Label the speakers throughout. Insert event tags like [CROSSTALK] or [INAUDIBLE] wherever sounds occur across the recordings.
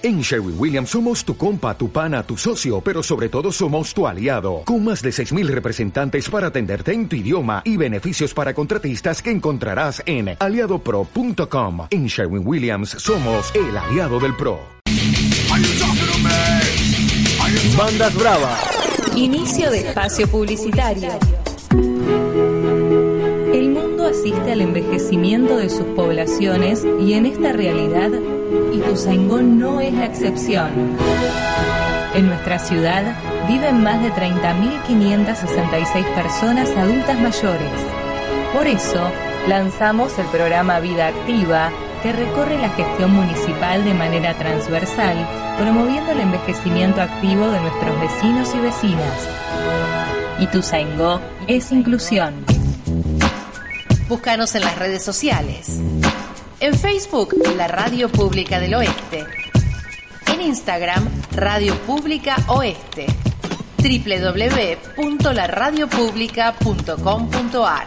Speaker 1: En Sherwin Williams somos tu compa, tu pana, tu socio, pero sobre todo somos tu aliado, con más de 6.000 representantes para atenderte en tu idioma y beneficios para contratistas que encontrarás en aliadopro.com. En Sherwin Williams somos el aliado del PRO.
Speaker 2: Bandas Bravas.
Speaker 3: Inicio de espacio publicitario. El mundo asiste al envejecimiento de sus poblaciones y en esta realidad Ituzaingó no es la excepción. En nuestra ciudad viven más de 30.566 personas adultas mayores. Por eso, lanzamos el programa Vida Activa, que recorre la gestión municipal de manera transversal, promoviendo el envejecimiento activo de nuestros vecinos y vecinas. Ituzaingó es inclusión.
Speaker 4: Búscanos en las redes sociales. En Facebook, la Radio Pública del Oeste. En Instagram, Radio Pública Oeste. www.laradiopublica.com.ar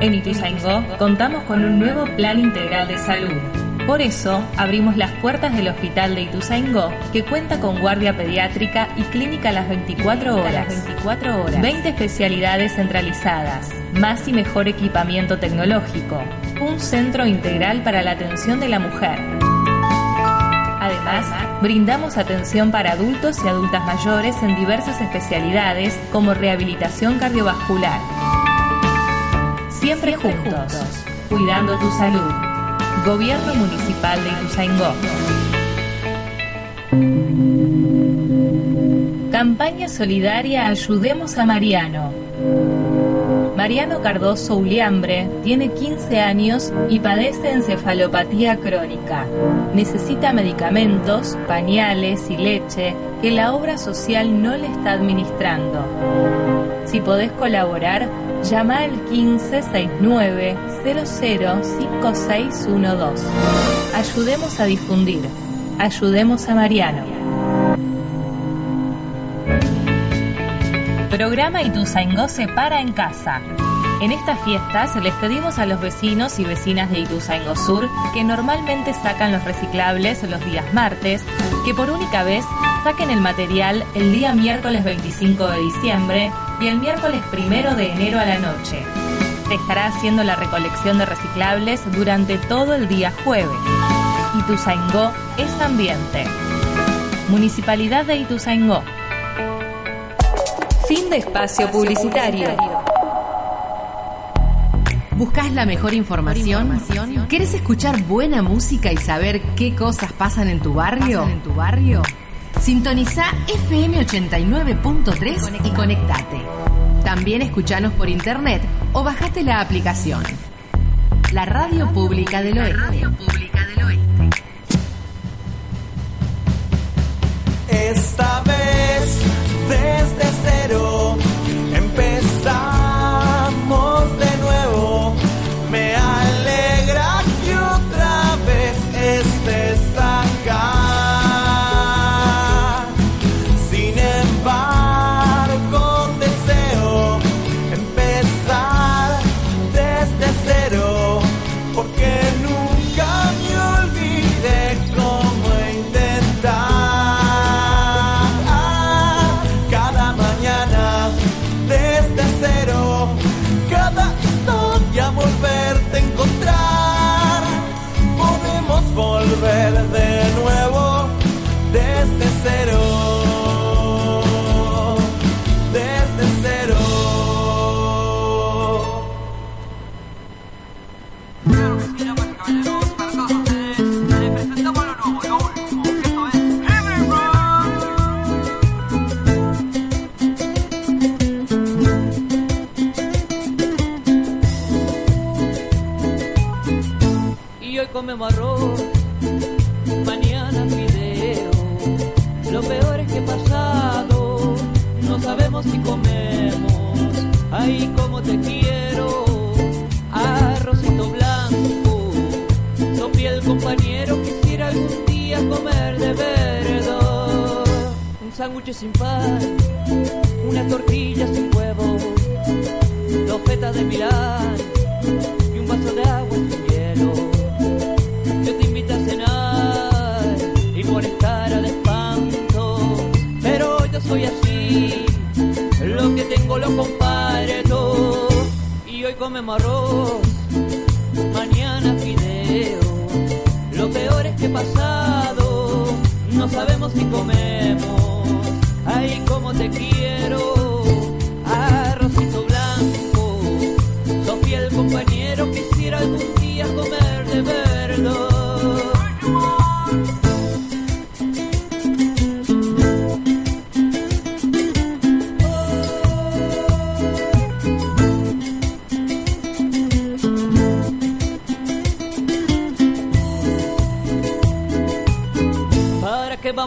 Speaker 3: En Ituzaingó contamos con un nuevo plan integral de salud. Por eso, abrimos las puertas del Hospital de Ituzaingó, que cuenta con guardia pediátrica y clínica a las 24 horas. 24 horas. 20 especialidades centralizadas, más y mejor equipamiento tecnológico, un centro integral para la atención de la mujer. Además, brindamos atención para adultos y adultas mayores en diversas especialidades como rehabilitación cardiovascular. Siempre, juntos, cuidando tu salud. Gobierno Municipal de Ituzaingó. Campaña solidaria Ayudemos a Mariano. Mariano Cardoso Uliambre tiene 15 años y padece encefalopatía crónica. Necesita medicamentos, pañales y leche que la obra social no le está administrando. Si podés colaborar, llama al 1569 005612. Ayudemos a difundir. Ayudemos a Mariano. Programa Ituzaingó se para en casa. En estas fiestas les pedimos a los vecinos y vecinas de Ituzaingó Sur que normalmente sacan los reciclables los días martes, que por única vez saquen el material el día miércoles 25 de diciembre y el miércoles 1 de enero a la noche. Se estará haciendo la recolección de reciclables durante todo el día jueves. Ituzaingó es ambiente. Municipalidad de Ituzaingó. Fin de espacio publicitario.
Speaker 4: ¿Buscas la mejor información? ¿Quieres escuchar buena música y saber qué cosas pasan en tu barrio? en tu barrio? Sintoniza FM 89.3 y conectate. También escuchanos por internet o bajate la aplicación. La Radio Pública del Oeste.
Speaker 5: Esta vez, desde cero, empezamos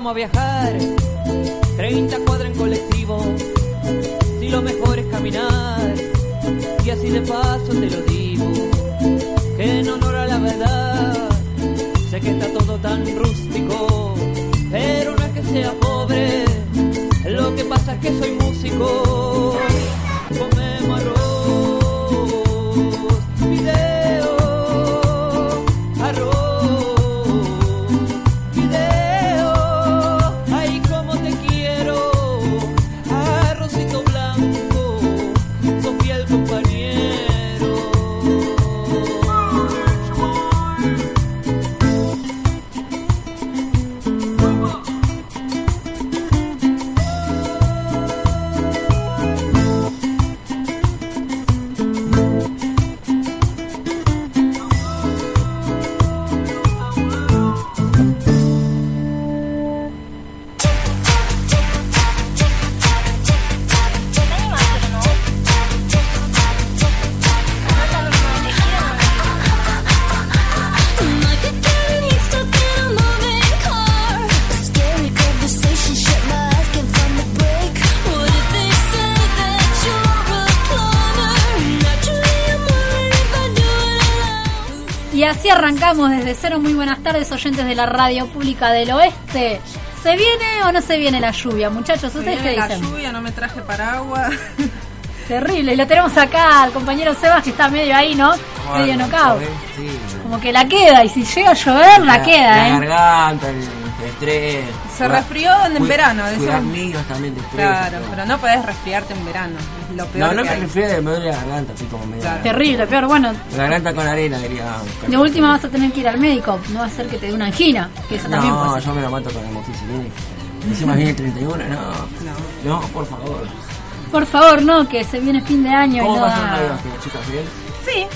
Speaker 5: a
Speaker 6: viajar? 30 cuadras en colectivo. Si lo mejor es caminar. Y así de paso te lo digo. Que en honor a la verdad. Sé que está todo tan rústico. Pero no es que sea pobre. Lo que pasa es que soy músico.
Speaker 7: Arrancamos desde cero. Muy buenas tardes, oyentes de la radio pública del oeste. ¿Se viene o no se viene la lluvia, muchachos? ¿Ustedes qué
Speaker 8: Viene la
Speaker 7: dicen?
Speaker 8: lluvia, no me traje paraguas. [LAUGHS]
Speaker 7: Terrible. Y lo tenemos acá al compañero Sebas que está medio ahí, ¿no? medio knockout.
Speaker 2: Sí,
Speaker 7: Como que la queda. Y si llega a llover, la, queda,
Speaker 2: La
Speaker 7: ¿eh?
Speaker 2: garganta, el, el estrés.
Speaker 8: Se
Speaker 2: Cuida-
Speaker 8: resfrió en verano,
Speaker 2: Cuidar
Speaker 8: decimos.
Speaker 2: niños también de estrés.
Speaker 8: Claro,
Speaker 2: todo.
Speaker 8: pero no podés resfriarte en verano. Es lo peor
Speaker 2: No, no
Speaker 8: que
Speaker 2: me refiero me duele la garganta, así como medio.
Speaker 8: Claro.
Speaker 7: Terrible, peor. Bueno,
Speaker 2: La garganta con arena, diría.
Speaker 7: de última vas a tener que ir al médico. No va a ser que te dé una angina. Que eso también
Speaker 2: No, yo me lo mato con el moxicilina. Encima viene el 31, no. No, por favor.
Speaker 7: Por favor, no, que se viene fin de año y
Speaker 2: ¿Cómo
Speaker 7: no
Speaker 2: pasó el
Speaker 7: da-
Speaker 2: chicas? ¿Bien?
Speaker 8: Sí.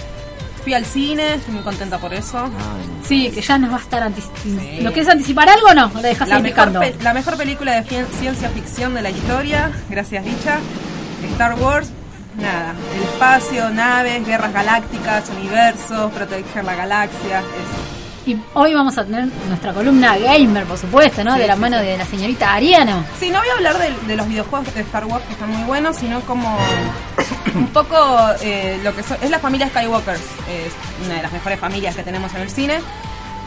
Speaker 8: Fui al cine, estoy muy contenta por eso.
Speaker 2: Ay,
Speaker 7: Sí, que ya nos va a estar anticipando. ¿Lo quieres anticipar algo o no? ¿O le dejas
Speaker 8: La mejor, la mejor película de ciencia ficción de la historia, gracias Dicha. Star Wars, nada. El espacio, naves, guerras galácticas, universos, proteger la galaxia. eso.
Speaker 7: Y hoy vamos a tener nuestra columna gamer, por supuesto, ¿no?
Speaker 8: Sí,
Speaker 7: de la
Speaker 8: sí,
Speaker 7: mano
Speaker 8: sí.
Speaker 7: de la señorita Ariano.
Speaker 8: Sí, no voy a hablar de, de los videojuegos de Star Wars que están muy buenos, sino como [COUGHS] un poco eh, lo que so- es la familia Skywalker. Es una de las mejores familias que tenemos en el cine.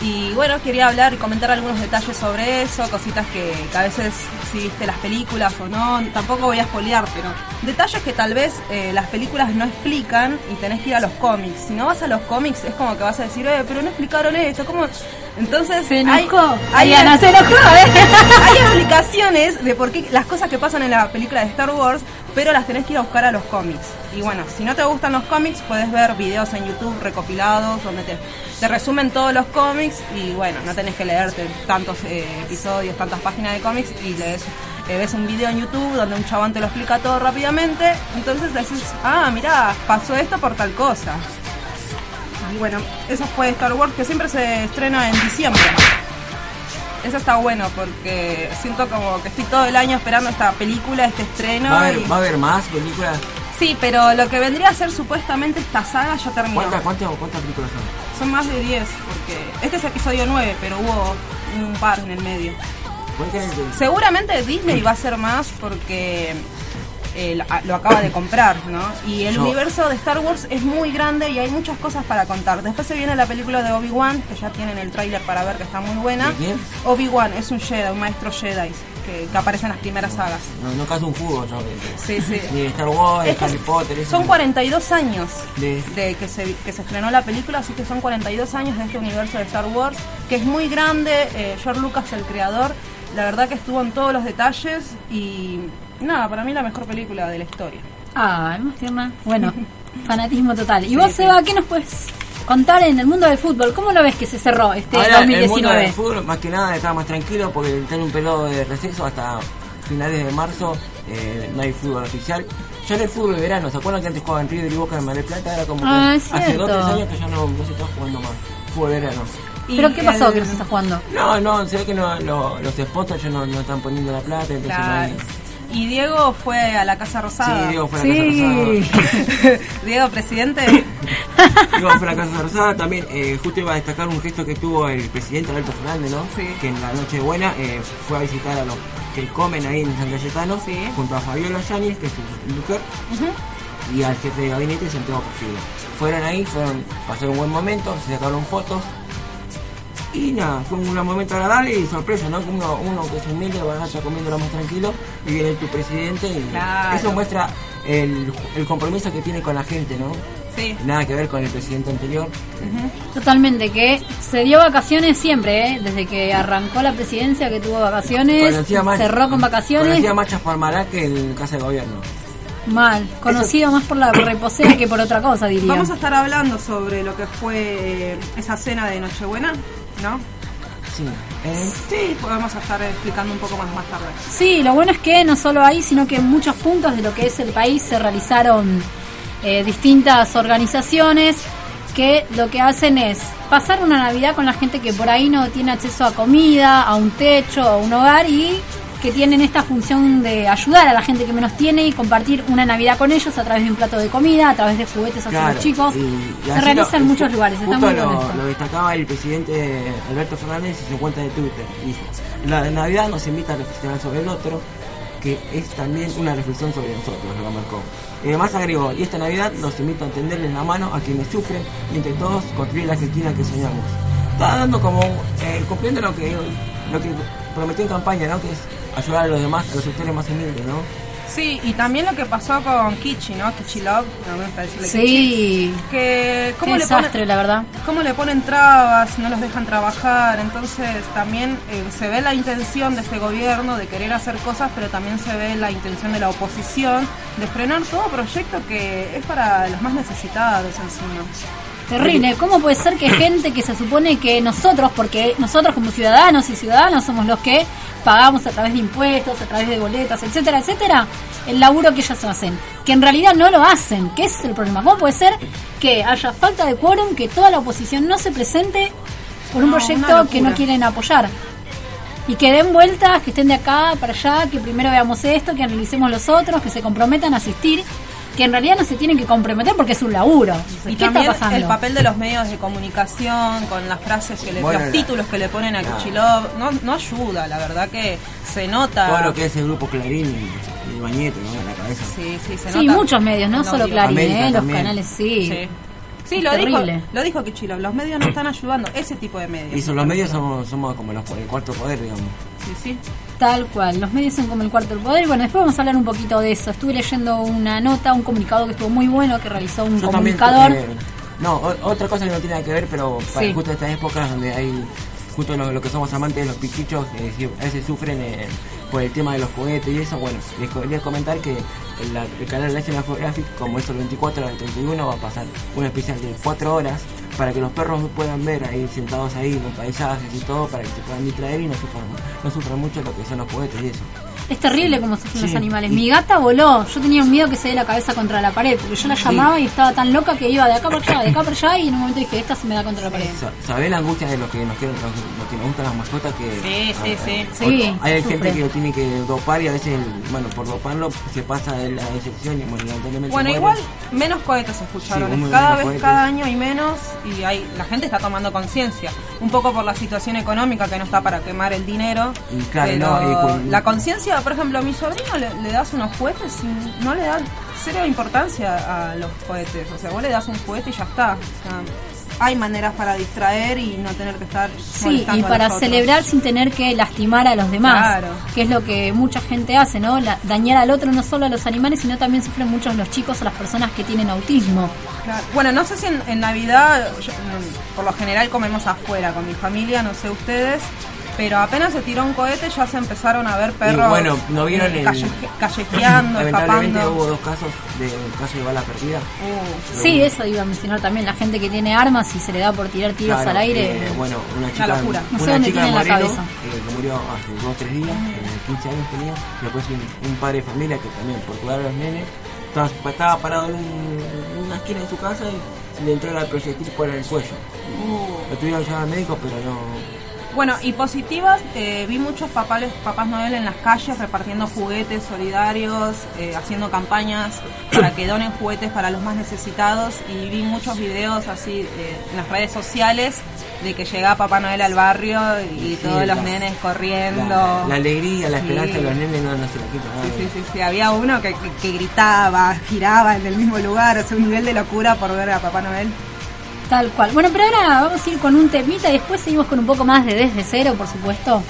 Speaker 8: Y bueno, quería hablar y comentar algunos detalles sobre eso, cositas que, que a veces si viste las películas o no, tampoco voy a spoilear, pero detalles que tal vez eh, las películas no explican y tenés que ir a los cómics. Si no vas a los cómics es como que vas a decir, eh, pero no explicaron esto, ¿cómo? Entonces,
Speaker 7: Se
Speaker 8: hay-
Speaker 7: enojó.
Speaker 8: hay-
Speaker 7: Ariana se enojó, ¿eh? [LAUGHS]
Speaker 8: hay explicaciones de por qué las cosas que pasan en la película de Star Wars, pero las tenés que ir a buscar a los cómics. Y bueno, si no te gustan los cómics, puedes ver videos en YouTube recopilados donde te, resumen todos los cómics y bueno, no tenés que leerte tantos eh, episodios, tantas páginas de cómics y lees, eh, ves un video en YouTube donde un chabón te lo explica todo rápidamente. Entonces decís, ah, mirá, pasó esto por tal cosa. Y bueno, eso fue Star Wars que siempre se estrena en diciembre. Eso está bueno porque siento como que estoy todo el año esperando esta película, este estreno.
Speaker 2: ¿Va, a haber,
Speaker 8: y-
Speaker 2: ¿Va a haber más películas?
Speaker 8: Sí, pero lo que vendría a ser supuestamente esta saga ya terminó.
Speaker 2: ¿Cuántas, cuántas, cuántas películas son?
Speaker 8: Son más de 10, porque este es episodio 9, pero hubo un par en el medio.
Speaker 2: ¿Cuántas de-
Speaker 8: Seguramente Disney va a ser más porque eh, lo- lo acaba de comprar, ¿no? Y el
Speaker 2: Yo-
Speaker 8: universo de Star Wars es muy grande y hay muchas cosas para contar. Después se viene la película de Obi-Wan, que ya tienen el tráiler para ver que está muy buena. Obi-Wan es un Jedi, un maestro Jedi que, que aparece en las primeras sagas.
Speaker 2: No, no caso un jugo, yo. de-
Speaker 8: Sí, sí.
Speaker 2: Ni Star Wars,
Speaker 8: Es
Speaker 2: de
Speaker 8: que
Speaker 2: Harry Potter. eso
Speaker 8: son
Speaker 2: no.
Speaker 8: 42 años
Speaker 2: De-
Speaker 8: de que se, que se estrenó la película, así que son 42 años de este universo de Star Wars, que es muy grande. eh, George Lucas, el creador, la verdad que estuvo en todos los detalles y nada, para mí la mejor película de la historia.
Speaker 7: Ay, más tierna. Bueno, [LAUGHS] Fanatismo total. ¿Y vos, Seba, qué nos puedes contar en el mundo del fútbol? ¿Cómo lo ves que se cerró este
Speaker 2: Ahora, el mundo
Speaker 7: 2019?
Speaker 2: del fútbol, más que nada, está más tranquilo porque tiene un periodo de receso hasta finales de marzo. eh, no hay fútbol oficial. Ya en el fútbol de verano, ¿se acuerdan que antes jugaban River y Boca en Mar del Plata? Era como
Speaker 7: Ah,
Speaker 2: que
Speaker 7: es
Speaker 2: hace dos tres años que ya no, no se está jugando más fútbol de verano.
Speaker 7: ¿Pero qué pasó
Speaker 8: el-
Speaker 7: que no se está jugando?
Speaker 2: No, no, se ve que no, lo- los sponsors ya no, no están poniendo la plata, entonces no hay...
Speaker 8: Y Diego fue a la Casa Rosada.
Speaker 2: Sí, Diego fue a la
Speaker 7: Sí.
Speaker 2: Casa Rosada. [LAUGHS]
Speaker 8: Diego, presidente. [LAUGHS]
Speaker 2: Diego fue a la Casa Rosada. También eh, justo iba a destacar un gesto que tuvo el presidente Alberto Fernández, ¿no?
Speaker 8: Sí.
Speaker 2: Que en la Nochebuena eh, fue a visitar a los que comen ahí en San Cayetano
Speaker 8: Sí.
Speaker 2: junto a Fabiola Yáñez, que es su mujer, y al jefe de gabinete Santiago Porfirio. Fueron ahí, fueron, pasaron un buen momento, se sacaron fotos. Y nada, fue un gran momento agradable y sorpresa, ¿no? Que uno, uno que es humilde va a estar comiendo lo más tranquilo y viene tu presidente y
Speaker 8: Claro.
Speaker 2: eso muestra el, el compromiso que tiene con la gente, ¿no?
Speaker 8: Sí.
Speaker 2: Nada que ver con el presidente anterior.
Speaker 7: Totalmente, que se dio vacaciones siempre, ¿eh? desde que arrancó la presidencia que tuvo vacaciones,
Speaker 2: Conocía más-
Speaker 7: cerró con vacaciones,
Speaker 2: Conocía más que el Casa de Gobierno.
Speaker 7: mal, conocido más por la reposera que por otra cosa, diría.
Speaker 8: Vamos a estar hablando sobre lo que fue esa cena de Nochebuena, ¿no?
Speaker 2: Sí. Eh,
Speaker 8: Sí, podemos estar explicando un poco más más tarde.
Speaker 7: Sí, lo bueno es que no solo ahí, sino que en muchos puntos de lo que es el país se realizaron eh, distintas organizaciones que lo que hacen es pasar una Navidad con la gente que por ahí no tiene acceso a comida, a un techo, a un hogar y que tienen esta función de ayudar a la gente que menos tiene y compartir una Navidad con ellos a través de un plato de comida, a través de juguetes hacia
Speaker 2: claro,
Speaker 7: los chicos.
Speaker 2: y- y
Speaker 7: se realiza en muchos lugares, está muy
Speaker 2: lo, destacaba el presidente Alberto Fernández en su cuenta de Twitter. Dijo, la Navidad nos invita a reflexionar sobre el otro, que es también una reflexión sobre nosotros, lo marcó. Y además agregó, y esta Navidad nos invita a tenderles la mano a quienes sufren y entre todos construir la Argentina que soñamos. Está dando como, eh, cumpliendo lo que, lo que prometió en campaña, ¿no? Que es ayudar a los demás, a los sectores más humildes, ¿no?
Speaker 8: Sí, y también lo que pasó con Kichi, ¿no? Kichi Love, no me gusta decirle Kichi.
Speaker 7: Sí,
Speaker 8: Que
Speaker 7: qué
Speaker 8: cómo le
Speaker 7: desastre,
Speaker 8: ponen,
Speaker 7: la verdad.
Speaker 8: cómo le ponen trabas, no los dejan trabajar, entonces también eh, se ve la intención de este gobierno de querer hacer cosas, pero también se ve la intención de la oposición de frenar todo proyecto que es para los más necesitados encima.
Speaker 7: Terrible, ¿cómo puede ser que gente que se supone que nosotros, porque nosotros como ciudadanos y ciudadanas somos los que pagamos a través de impuestos, a través de boletas, etcétera, etcétera, el laburo que ellos hacen, que en realidad no lo hacen, que ese es el problema. ¿Cómo puede ser que haya falta de quórum, que toda la oposición no se presente por un
Speaker 8: No,
Speaker 7: proyecto que no quieren apoyar? Y que den vueltas, que estén de acá para allá, que primero veamos esto, que analicemos los otros, que se comprometan a asistir, que en realidad no se tienen que comprometer porque es un laburo.
Speaker 8: Y
Speaker 7: ¿Qué
Speaker 8: también
Speaker 7: está pasando?
Speaker 8: el papel de los medios de comunicación, con las frases que le,
Speaker 2: Bueno,
Speaker 8: los
Speaker 2: la-
Speaker 8: títulos que le ponen a
Speaker 2: Claro.
Speaker 8: Kichilov, no, no ayuda, la verdad que se nota.
Speaker 2: Todo lo que es el grupo Clarín y, y Bañete, ¿no? En la cabeza.
Speaker 8: Sí, sí, se
Speaker 7: Sí,
Speaker 8: nota.
Speaker 7: muchos medios, no solo. Clarín, ¿eh? los canales sí.
Speaker 8: Sí, Sí, lo dijo, lo dijo Kichilov, los medios no están ayudando, ese tipo de medios.
Speaker 2: Y son los medios somos, somos como los, el cuarto poder, digamos.
Speaker 8: Sí, sí.
Speaker 7: Tal cual, los medios son como el cuarto del poder. Y bueno, después vamos a hablar un poquito de eso. Estuve leyendo una nota, un comunicado que estuvo muy bueno, que realizó un
Speaker 2: Yo también,
Speaker 7: comunicador.
Speaker 2: eh, no, o- otra cosa que no tiene nada que ver, pero para
Speaker 7: Sí.
Speaker 2: justo estas épocas donde hay, justo lo, lo que somos amantes de los pichichos, eh, a veces sufren eh, por el tema de los juguetes y eso, bueno, les quería comentar que el, el canal National Geographic, como es el 24 al 31, va a pasar un especial de 4 horas para que los perros puedan ver ahí sentados ahí con paisajes y todo, para que se puedan distraer y no sufran mucho lo que son los juguetes y eso.
Speaker 7: Es terrible como sufren
Speaker 2: Sí.
Speaker 7: los animales.
Speaker 2: Y-
Speaker 7: Mi gata voló. Yo tenía un miedo que se dé la cabeza contra la pared, porque yo la llamaba y estaba tan loca que iba de acá para allá, de acá para allá, y en un momento dije, esta se me da contra la pared.
Speaker 2: Sa- ¿Sabés la angustia de los que nos quieren, los, los que nos gustan las mascotas que
Speaker 8: Sí, sí, sí.
Speaker 7: Sí,
Speaker 2: hay
Speaker 7: sufre.
Speaker 2: gente que lo tiene que dopar y a veces bueno por doparlo se pasa de la excepción y bueno,
Speaker 8: Bueno, igual menos cohetes se escucharon. Cada vez,
Speaker 2: cohetes.
Speaker 8: cada año hay menos y hay la gente está tomando conciencia. Un poco por la situación económica que no está para quemar el dinero.
Speaker 2: Y claro,
Speaker 8: pero
Speaker 2: no, y con-
Speaker 8: la conciencia, por ejemplo, a mi sobrino le, le das unos cohetes y no le dan cero importancia a los cohetes. O sea, vos le das un cohete y ya está. O sea, hay maneras para distraer y no tener que estar
Speaker 7: Sí, y para celebrar sin tener que lastimar a los demás,
Speaker 8: Claro.
Speaker 7: que es lo que mucha gente hace, ¿no? La- dañar al otro no solo a los animales, sino también sufren muchos los chicos o las personas que tienen autismo.
Speaker 8: Claro. Bueno, no sé si en, en Navidad, yo, por lo general comemos afuera con mi familia, no sé ustedes, Pero apenas se tiró un cohete ya se empezaron a ver perros
Speaker 2: Y bueno, ¿no vieron el-
Speaker 8: calle- callejeando,
Speaker 2: Lamentablemente
Speaker 8: escapando.
Speaker 2: hubo dos casos de caso de bala perdida.
Speaker 8: Uh,
Speaker 5: Sí, eso iba a mencionar también, la gente que tiene armas y se le da por tirar tiros
Speaker 2: Claro,
Speaker 5: al aire.
Speaker 2: eh, bueno, una chica,
Speaker 8: locura.
Speaker 5: No sé
Speaker 2: una
Speaker 5: dónde
Speaker 2: chica
Speaker 5: la cabeza.
Speaker 2: eh, que murió hace dos o tres días, eh, 15 años tenía, y después un, un padre de familia que también, por cuidar a los nenes, estaba, estaba parado en, un- en una esquina de su casa y le entró el proyectil por el cuello. Lo tuvieron que llevar al médico, pero no...
Speaker 8: Bueno, y positivas, eh, vi muchos papales, papás Noel en las calles repartiendo juguetes solidarios, eh, haciendo campañas para que donen juguetes para los más necesitados y vi muchos videos así eh, en las redes sociales de que llegaba Papá Noel al barrio y todos los nenes corriendo.
Speaker 2: La, la alegría, la
Speaker 8: Sí.
Speaker 2: esperanza de los nenes no, no se la quita
Speaker 8: Sí,
Speaker 2: nadie.
Speaker 8: sí, sí, sí, había uno que, que- que gritaba, giraba en el mismo lugar, o sea, un nivel de locura por ver a Papá Noel.
Speaker 5: Tal cual. Bueno, pero ahora vamos a ir con un temita y después seguimos con un poco más de desde cero, por supuesto.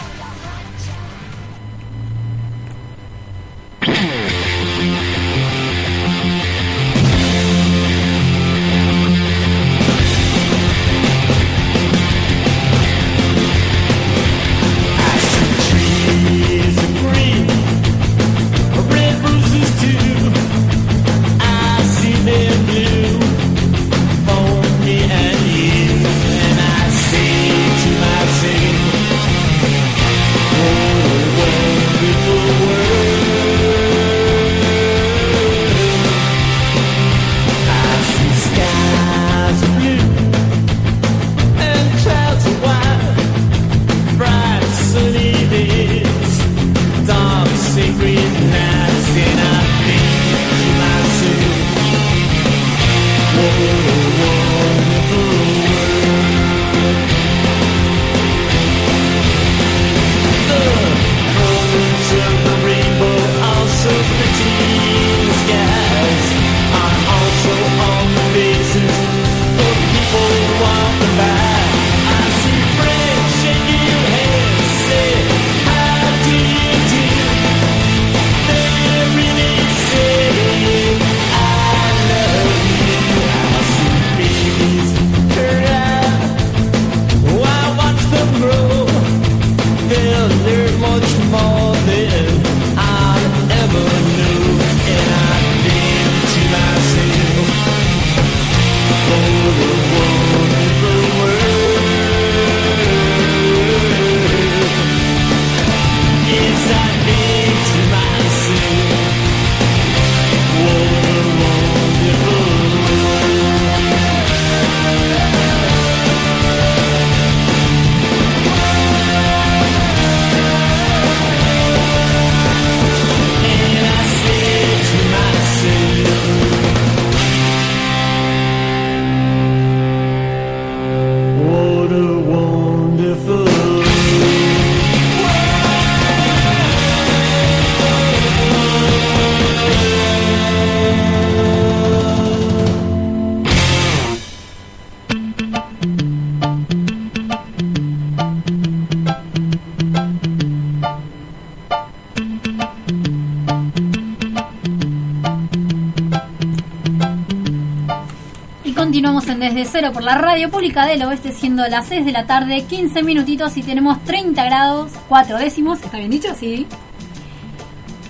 Speaker 5: Por la radio pública del oeste, siendo las 6 de la tarde, 15 minutitos y tenemos 30 grados, 4 décimos. ¿Está bien dicho? Sí.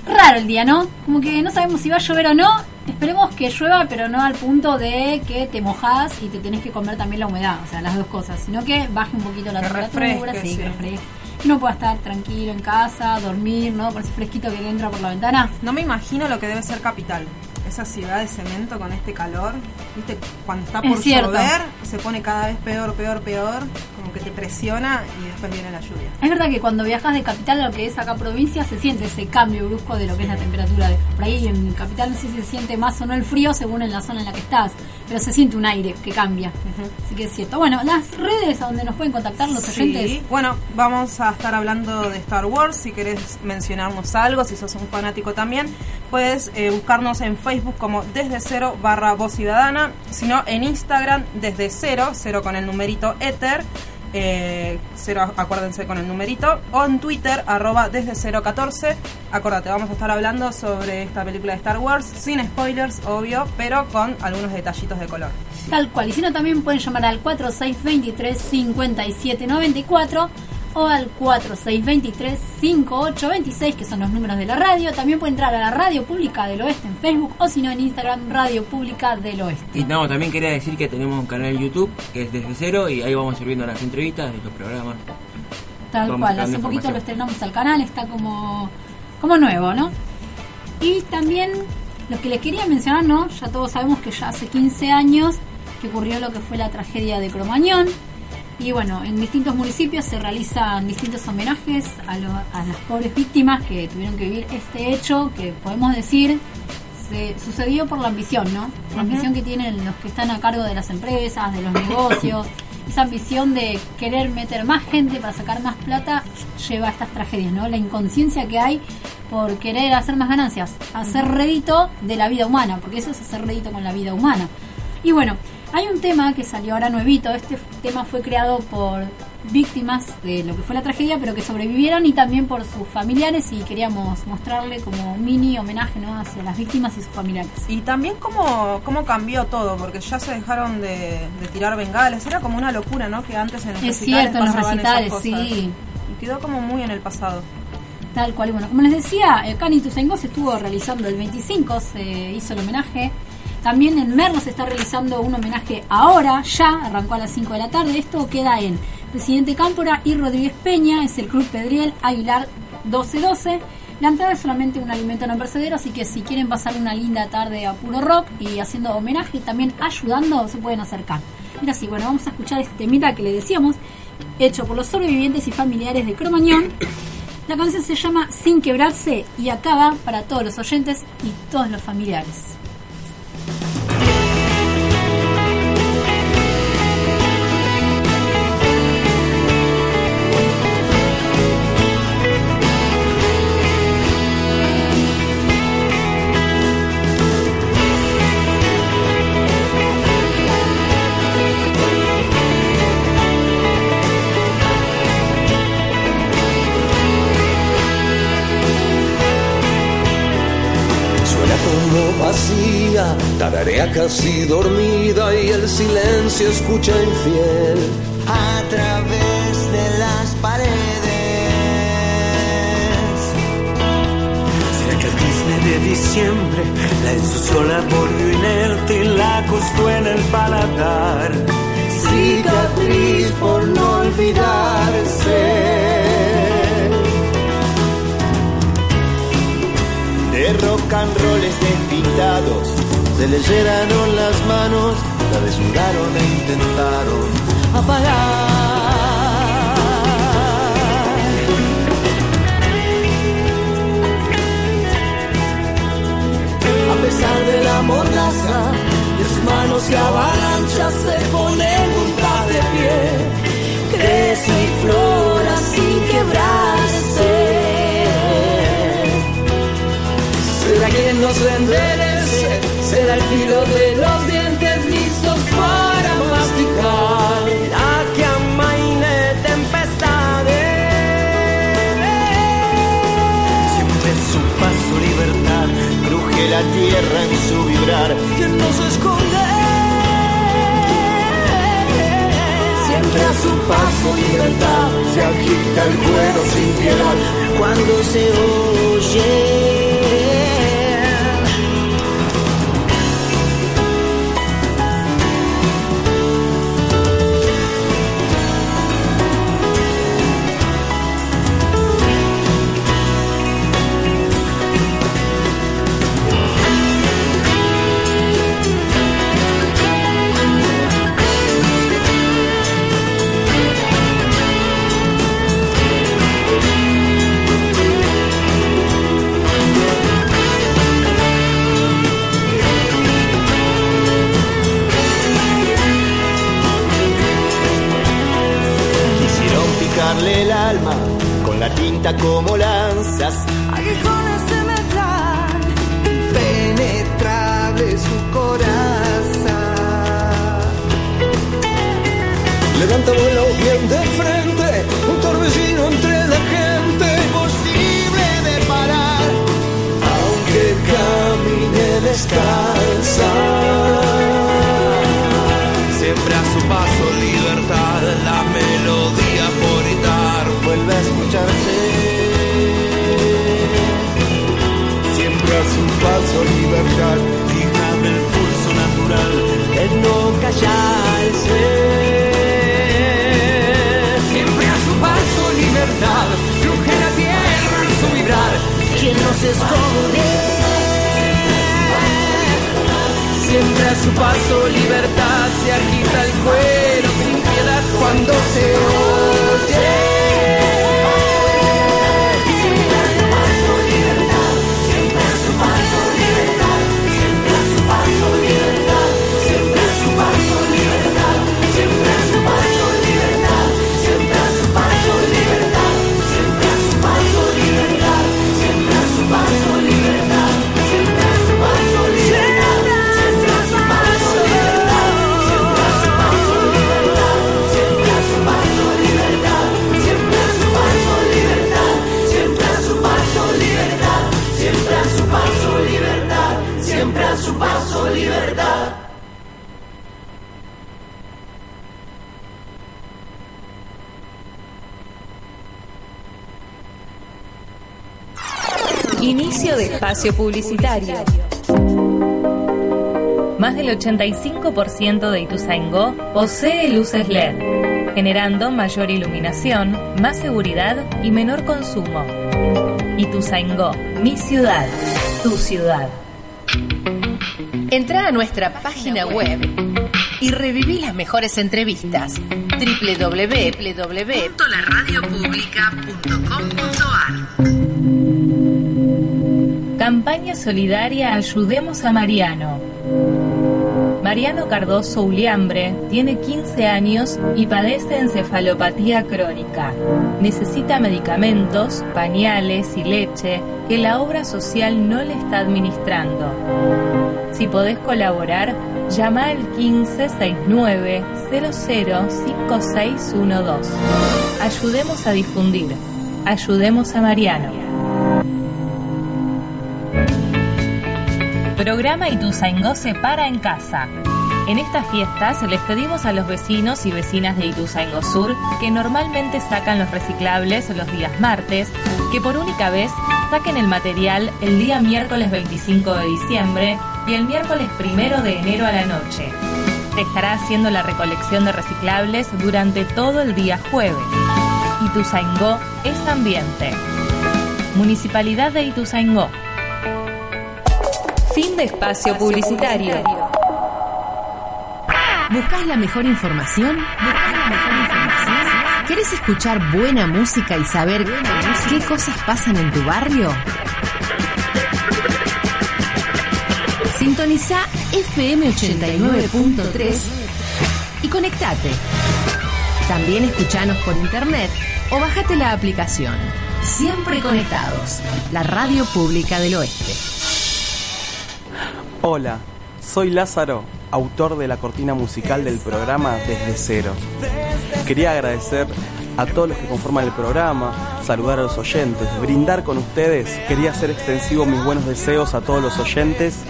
Speaker 5: Raro el día, ¿no? Como que no sabemos si va a llover o no. Esperemos que llueva, pero no al punto de que te mojas y te tenés que comer también la humedad. O sea, las dos cosas. Sino que baje un poquito la
Speaker 8: Que
Speaker 5: temperatura, sí,
Speaker 8: sí.
Speaker 5: que refresque. Que uno pueda estar tranquilo en casa, dormir, ¿no? Por ese fresquito que le entra por la ventana.
Speaker 8: No me imagino lo que debe ser Capital. Esa ciudad de cemento con este calor. ¿Viste? Cuando está
Speaker 5: Es
Speaker 8: por
Speaker 5: cierto.
Speaker 8: llover, se pone cada vez peor, peor, peor. Como que te presiona y después viene la lluvia.
Speaker 5: Es verdad que cuando viajas de capital a lo que es acá provincia se siente ese cambio brusco de lo que es la temperatura. de- Por ahí en capital no sé si se siente más o no el frío según en la zona en la que estás, pero se siente un aire que cambia. Así que es cierto. Bueno, las redes a donde nos pueden contactar los oyentes.
Speaker 8: Sí, bueno, vamos a estar hablando de Star Wars. Si querés mencionarnos algo, si sos un fanático también, puedes eh, buscarnos en Facebook como desde cero barra voz ciudadana, sino en Instagram desde cero, cero con el numerito Ether. Eh, cero, acuérdense con el numerito, o en Twitter, arroba desde 014. Acuérdate, vamos a estar hablando sobre esta película de Star Wars, sin spoilers, obvio, pero con algunos detallitos de color.
Speaker 5: Tal cual. Y si no, también pueden llamar al 4623-5794.
Speaker 7: O al 4623-5826, que son los números de la radio. También puede entrar a la Radio Pública del Oeste en Facebook o si no en Instagram, Radio Pública del Oeste.
Speaker 2: Y no, también quería decir que tenemos un canal YouTube que es desde cero y ahí vamos subiendo las entrevistas de los programas.
Speaker 7: Tal
Speaker 2: Vamos
Speaker 7: cual, hace poquito lo estrenamos al canal, está como, como nuevo, ¿no? Y también lo que les quería mencionar, ¿no? Ya todos sabemos que ya hace 15 años que ocurrió lo que fue la tragedia de Cromañón. Y bueno, en distintos municipios se realizan distintos homenajes a, lo- a las pobres víctimas que tuvieron que vivir este hecho que podemos decir se sucedió por la ambición, ¿no? La ambición que tienen los que están a cargo de las empresas, de los negocios. [COUGHS] Esa ambición de querer meter más gente para sacar más plata lleva a estas tragedias, ¿no? La inconsciencia que hay por querer hacer más ganancias, hacer rédito de la vida humana, porque eso es hacer rédito con la vida humana. Y bueno, hay un tema que salió ahora nuevito, este tema fue creado por víctimas de lo que fue la tragedia, pero que sobrevivieron y también por sus familiares y queríamos mostrarle como un mini homenaje ¿no? hacia las víctimas y sus familiares.
Speaker 8: Y también cómo, cómo cambió todo, porque ya se dejaron de, de tirar bengalas. Era como una locura, ¿no? Que antes en los
Speaker 7: Es
Speaker 8: recitales
Speaker 7: cierto, en los recitales, sí.
Speaker 8: Y quedó como muy en el pasado.
Speaker 7: Tal cual. Y bueno, como les decía, eh, Cani Ituzaingó se estuvo realizando el 25, se hizo el homenaje. También en Merlo se está realizando un homenaje ahora, ya, arrancó a las 5 de la tarde. Esto queda en Presidente Cámpora y Rodríguez Peña, es el Club Pedriel Aguilar 1212. La entrada es solamente un alimento no perecedero, así que si quieren pasar una linda tarde a puro rock y haciendo homenaje también ayudando, se pueden acercar. Mira, sí, bueno, vamos a escuchar este temita que le decíamos, hecho por los sobrevivientes y familiares de Cromañón. La canción se llama Sin quebrarse y acaba para todos los oyentes y todos los familiares.
Speaker 5: Vacía, tararea casi dormida y el silencio escucha infiel.
Speaker 9: a través de las paredes.
Speaker 5: ¿Será que el Disney de diciembre la ensució la volvió inerte y la acostó en el paladar? Cicatriz por no olvidarse. De rock and rolls se le llenaron las manos, la desnudaron e intentaron apagar. A pesar de la mordaza, las manos que avalanchas se ponen juntas de pie. Crece y flora Será que no se enderece, será el filo de los dientes listos para masticar. La que amaine tempestades. Siempre su paso libertad, cruje la tierra en su vibrar. ¿Quién nos esconde? Siempre a su paso libertad, se agita el cuero sin piedad. Cuando se oye. El alma con la tinta como lanzas.
Speaker 9: Aguijones de metal, penetrable su corazón.
Speaker 5: Levanta vuelo bien de frente, un torbellino entre la gente. Imposible de parar, aunque camine descalza. Quien nos esconde. Siempre a su paso libertad se agita el cuero sin piedad cuando se
Speaker 3: espacio publicitario. Más del 85% de Ituzaingó posee luces LED, generando mayor iluminación, más seguridad y menor consumo. Ituzaingó, mi ciudad, tu ciudad.
Speaker 4: Entra a nuestra página web y reviví las mejores entrevistas. www.laradiopublica.com.ar
Speaker 3: Campaña solidaria Ayudemos a Mariano. Mariano Cardoso Uliambre tiene 15 años y padece encefalopatía crónica. Necesita medicamentos, pañales y leche que la obra social no le está administrando. Si podés colaborar, llama al 1569 005612. Ayudemos a difundir. Ayudemos a Mariano. Programa Ituzaingó se para en casa. En estas fiestas les pedimos a los vecinos y vecinas de Ituzaingó Sur que normalmente sacan los reciclables los días martes, que por única vez saquen el material el día miércoles 25 de diciembre y el miércoles 1 de enero a la noche. Se estará haciendo la recolección de reciclables durante todo el día jueves. Ituzaingó es ambiente. Municipalidad de Ituzaingó. Fin de espacio publicitario.
Speaker 4: ¿Buscas la mejor información? ¿Buscas la mejor información? ¿Querés escuchar buena música y saber qué cosas pasan en tu barrio? Sintoniza FM 89.3 y conectate. También escuchanos por internet o bájate la aplicación. Siempre conectados. La radio pública del oeste.
Speaker 10: Hola, soy Lázaro, autor de la cortina musical del programa Desde Cero. Quería agradecer a todos los que conforman el programa, saludar a los oyentes, brindar con ustedes. Quería hacer extensivo mis buenos deseos a todos los oyentes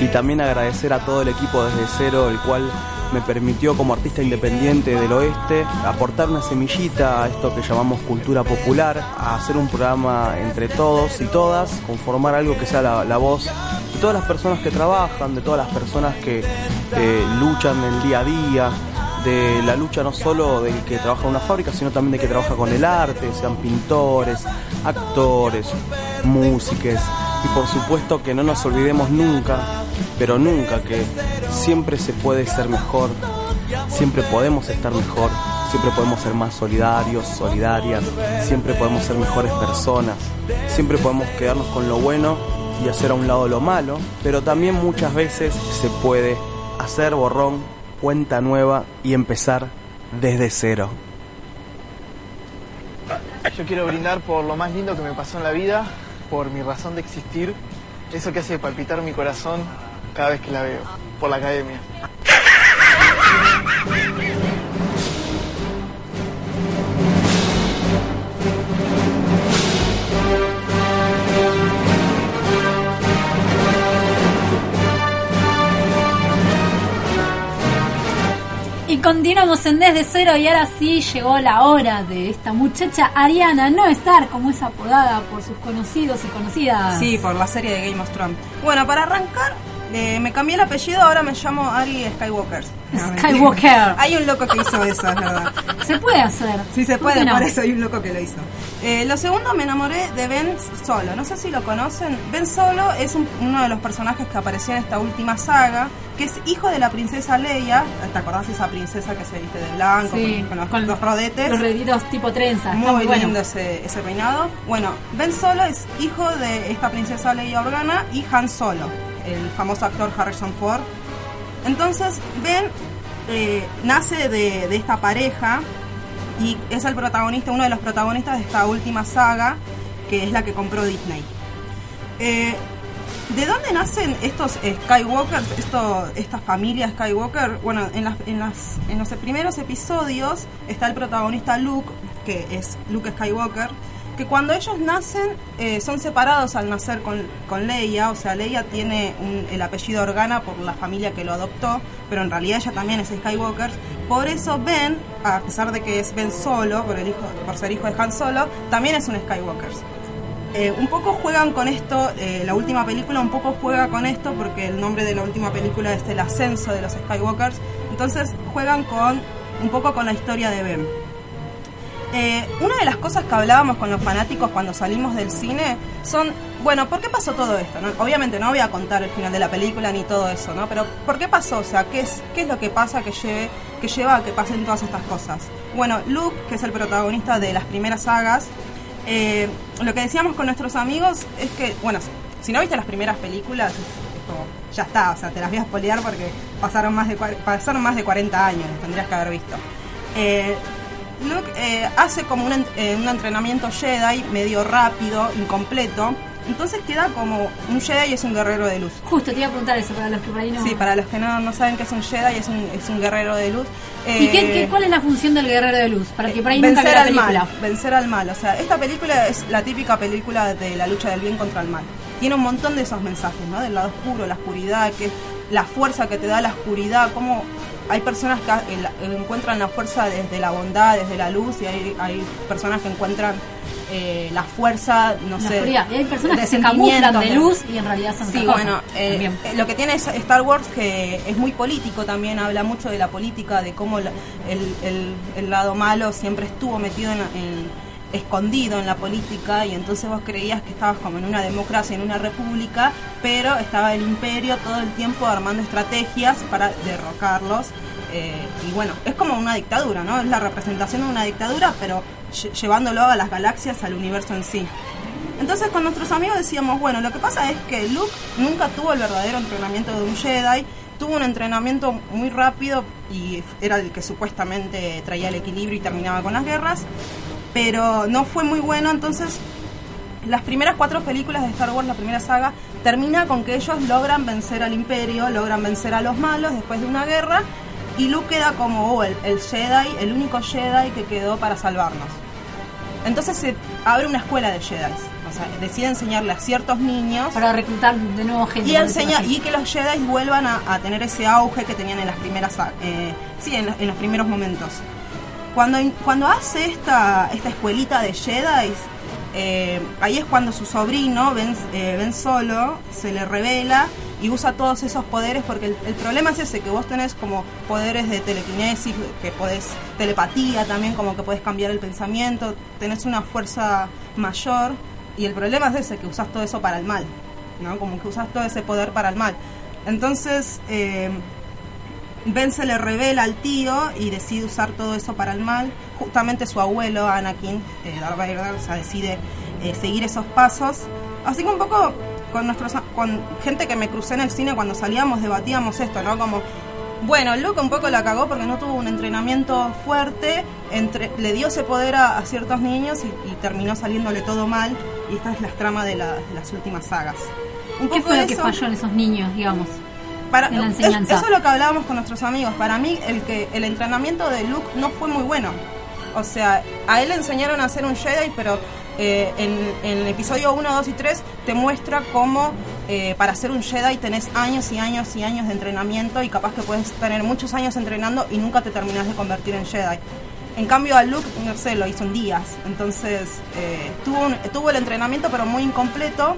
Speaker 10: y también agradecer a todo el equipo Desde Cero, el cual me permitió como artista independiente del oeste aportar una semillita a esto que llamamos cultura popular, a hacer un programa entre todos y todas, conformar algo que sea la, la voz de todas las personas que trabajan, de todas las personas que luchan el día a día, de la lucha no solo del que trabaja en una fábrica, sino también de que trabaja con el arte, sean pintores, actores, músicos, y por supuesto que no nos olvidemos nunca, pero nunca que siempre se puede ser mejor, siempre podemos estar mejor, siempre podemos ser más solidarios, solidarias, siempre podemos ser mejores personas, siempre podemos quedarnos con lo bueno y hacer a un lado lo malo, pero también muchas veces se puede hacer borrón, cuenta nueva y empezar desde cero.
Speaker 11: Yo quiero brindar por lo más lindo que me pasó en la vida, por mi razón de existir, eso que hace palpitar mi corazón cada vez que la veo, por la academia.
Speaker 7: Continuamos en Desde Cero y ahora sí llegó la hora de esta muchacha Ariana no estar como es apodada por sus conocidos y conocidas.
Speaker 8: Sí, por la serie de Game of Thrones. Bueno, para arrancar, Eh, me cambié el apellido, ahora me llamo Ari Skywalker. [LAUGHS]
Speaker 7: Skywalker.
Speaker 8: Hay un loco que hizo eso, es verdad.
Speaker 7: Se puede hacer.
Speaker 8: Sí, se
Speaker 7: ¿Por
Speaker 8: puede,
Speaker 7: no?
Speaker 8: por eso hay un loco que lo hizo. Eh, lo segundo, me enamoré de Ben Solo. No sé si lo conocen. Ben Solo es un- uno de los personajes que apareció en esta última saga, que es hijo de la princesa Leia. ¿Te acordás de esa princesa que se viste de blanco,
Speaker 7: Sí,
Speaker 8: con, con los, los rodetes?
Speaker 7: Los reditos tipo trenza.
Speaker 8: Muy,
Speaker 7: muy bueno.
Speaker 8: lindo ese, ese reinado. Bueno, Ben Solo es hijo de esta princesa Leia Organa y Han Solo, el famoso actor Harrison Ford. Entonces, Ben eh, nace de, de esta pareja y es el protagonista, uno de los protagonistas de esta última saga, que es la que compró Disney. Eh, ¿De dónde nacen estos Skywalkers, esta familia Skywalker? Bueno, en, las, en, las, en los primeros episodios está el protagonista Luke, que es Luke Skywalker, que cuando ellos nacen eh, son separados al nacer con, con Leia, o sea, Leia tiene el apellido Organa por la familia que lo adoptó, pero en realidad ella también es Skywalker. Por eso Ben, a pesar de que es Ben Solo, por, el hijo, por ser hijo de Han Solo, también es un Skywalker. Eh, un poco juegan con esto, eh, la última película un poco juega con esto porque el nombre de la última película es el ascenso de los Skywalkers, entonces juegan con un poco con la historia de Ben. Eh, una de las cosas que hablábamos con los fanáticos cuando salimos del cine son, bueno, ¿por qué pasó todo esto? Obviamente no voy a contar el final de la película ni todo eso, ¿no? Pero ¿por qué pasó? O sea, ¿qué es, qué es lo que pasa que, lleve, que lleva a que pasen todas estas cosas? Bueno, Luke, que es el protagonista de las primeras sagas, eh, lo que decíamos con nuestros amigos es que, bueno, si no viste las primeras películas, ya está, o sea, te las voy a spoilear porque pasaron más de, pasaron más de 40 años, tendrías que haber visto. Eh, Luke eh, hace como un, eh, un entrenamiento Jedi medio rápido, incompleto, entonces queda como un Jedi es un guerrero de luz.
Speaker 7: Justo te iba a preguntar eso para los que por ahí no.
Speaker 8: Sí, para los que no, no saben qué es un Jedi, es un, es un guerrero de luz.
Speaker 7: ¿Y
Speaker 8: Eh,
Speaker 7: qué, qué- cuál es la función del guerrero de luz? Para que por ahí nunca
Speaker 8: vencer
Speaker 7: la
Speaker 8: al
Speaker 7: película.
Speaker 8: mal, vencer al mal. O sea, esta película es la típica película de la lucha del bien contra el mal. Tiene un montón de esos mensajes, ¿no? Del lado oscuro, la oscuridad, que la fuerza que te da la oscuridad, cómo hay personas que eh, encuentran la fuerza desde la bondad, desde la luz, y hay, hay personas que encuentran eh, la fuerza, no
Speaker 7: La
Speaker 8: sé.
Speaker 7: oscuridad. Y hay personas
Speaker 8: de
Speaker 7: que se camuflan de luz y en realidad son
Speaker 8: Sí, bueno, eh, eh, lo que tiene es Star Wars que es muy político también, habla mucho de la política, de cómo la- el, el- el lado malo siempre estuvo metido en, en- escondido en la política y entonces vos creías que estabas como en una democracia, en una república, pero estaba el imperio todo el tiempo armando estrategias para derrocarlos. eh, y bueno, es como una dictadura, ¿no? Es la representación de una dictadura, pero lle- llevándolo a las galaxias, al universo en sí. Entonces con nuestros amigos decíamos, bueno, lo que pasa es que Luke nunca tuvo el verdadero entrenamiento de un Jedi, tuvo un entrenamiento muy rápido y era el que supuestamente traía el equilibrio y terminaba con las guerras, pero no fue muy bueno, entonces las primeras cuatro películas de Star Wars, la primera saga, termina con que ellos logran vencer al imperio, logran vencer a los malos después de una guerra y Luke queda como oh, el, el Jedi, el único Jedi que quedó para salvarnos. Entonces se abre una escuela de Jedi. O sea, decide enseñarle a ciertos niños
Speaker 7: Para reclutar de nuevo gente.
Speaker 8: y, enseña, y que los Jedi vuelvan a, a tener ese auge que tenían en las primeras eh, sí, en, en los primeros momentos. Cuando, cuando hace esta, esta escuelita de Jedi, eh, ahí es cuando su sobrino, Ben, eh, Solo, se le revela y usa todos esos poderes, porque el, problema es ese, que vos tenés como poderes de telequinesis, que podés telepatía también, como que podés cambiar el pensamiento, tenés una fuerza mayor, y el problema es ese, que usas todo eso para el mal, ¿no? Como que usas todo ese poder para el mal. Entonces, eh, Ben se le revela al tío y decide usar todo eso para el mal. Justamente su abuelo, Anakin, eh, Darth Vader, o sea, decide eh, seguir esos pasos. Así que un poco con nuestros con gente que me crucé en el cine cuando salíamos debatíamos esto, ¿no? Como bueno, Luke un poco la cagó porque no tuvo un entrenamiento fuerte, entre, le dio ese poder a, a ciertos niños y, y terminó saliéndole todo mal. Y esta es la trama de, la- de las últimas sagas. Un
Speaker 7: ¿Qué fue lo que falló en esos niños, digamos?
Speaker 8: Para,
Speaker 7: en la
Speaker 8: es-
Speaker 7: enseñanza?
Speaker 8: eso es lo que hablábamos con nuestros amigos. Para mí, el que el entrenamiento de Luke no fue muy bueno. O sea, a él le enseñaron a ser un Jedi, pero eh, en, en el episodio 1, 2 y 3 te muestra cómo eh, para ser un Jedi tenés años y años y años de entrenamiento y capaz que puedes tener muchos años entrenando y nunca te terminás de convertir en Jedi. En cambio a Luke, no sé, lo hizo en días. Entonces eh, tuvo, un- tuvo el entrenamiento pero muy incompleto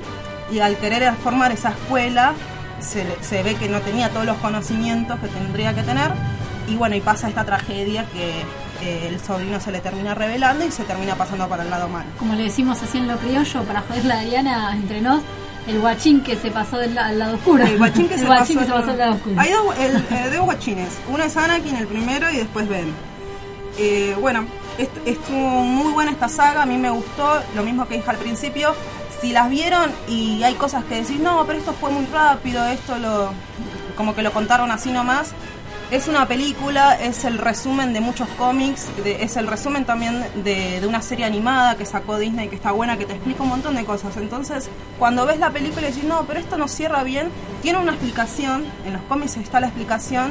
Speaker 8: y al querer formar esa escuela se, ve que no tenía todos los conocimientos que tendría que tener y bueno, y pasa esta tragedia que eh, el sobrino se le termina revelando y se termina pasando para el lado malo.
Speaker 7: Como le decimos así en lo criollo, para joder la Diana entre nos, el guachín que se pasó del al lado oscuro.
Speaker 8: El guachín que, [LAUGHS]
Speaker 7: El
Speaker 8: se,
Speaker 7: guachín
Speaker 8: pasó,
Speaker 7: que se pasó al lado oscuro.
Speaker 8: Hay dos, el- eh, dos guachines. Uno es Anakin, el primero, y después Ben. Eh, bueno, est- estuvo muy buena esta saga, a mí me gustó, lo mismo que dije al principio. Si las vieron y hay cosas que decís, no, pero esto fue muy rápido, esto lo. como que lo contaron así nomás. Es una película, es el resumen de muchos cómics, es el resumen también de, una serie animada que sacó Disney que está buena, que te explica un montón de cosas. Entonces, cuando ves la película y decís, no, pero esto no cierra bien, tiene una explicación, en los cómics está la explicación,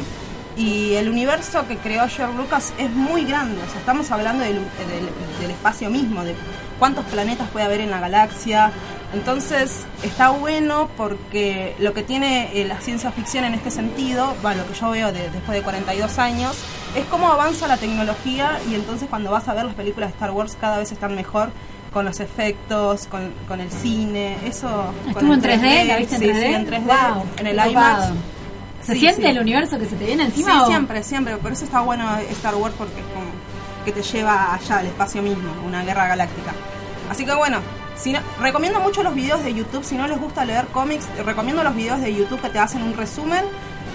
Speaker 8: y el universo que creó George Lucas es muy grande. O sea, estamos hablando del, del- del espacio mismo, cuántos planetas puede haber en la galaxia. Entonces, está bueno porque lo que tiene eh, la ciencia ficción en este sentido, va, lo que yo veo de- después de 42 años, es cómo avanza la tecnología y entonces cuando vas a ver las películas de Star Wars cada vez están mejor con los efectos, con, con el cine, eso...
Speaker 7: ¿Estuvo en 3D? ¿La viste en
Speaker 8: sí,
Speaker 7: 3D?
Speaker 8: Sí, en 3D,
Speaker 7: Wow,
Speaker 8: en el IMAX.
Speaker 7: ¿Se
Speaker 8: Sí,
Speaker 7: siente el universo que se te viene encima?
Speaker 8: Sí,
Speaker 7: o-
Speaker 8: siempre, siempre. Por eso está bueno Star Wars porque es como que te lleva allá al espacio mismo, una guerra galáctica. Así que bueno, si no- recomiendo mucho los videos de YouTube. Si no les gusta leer cómics, recomiendo los videos de YouTube que te hacen un resumen.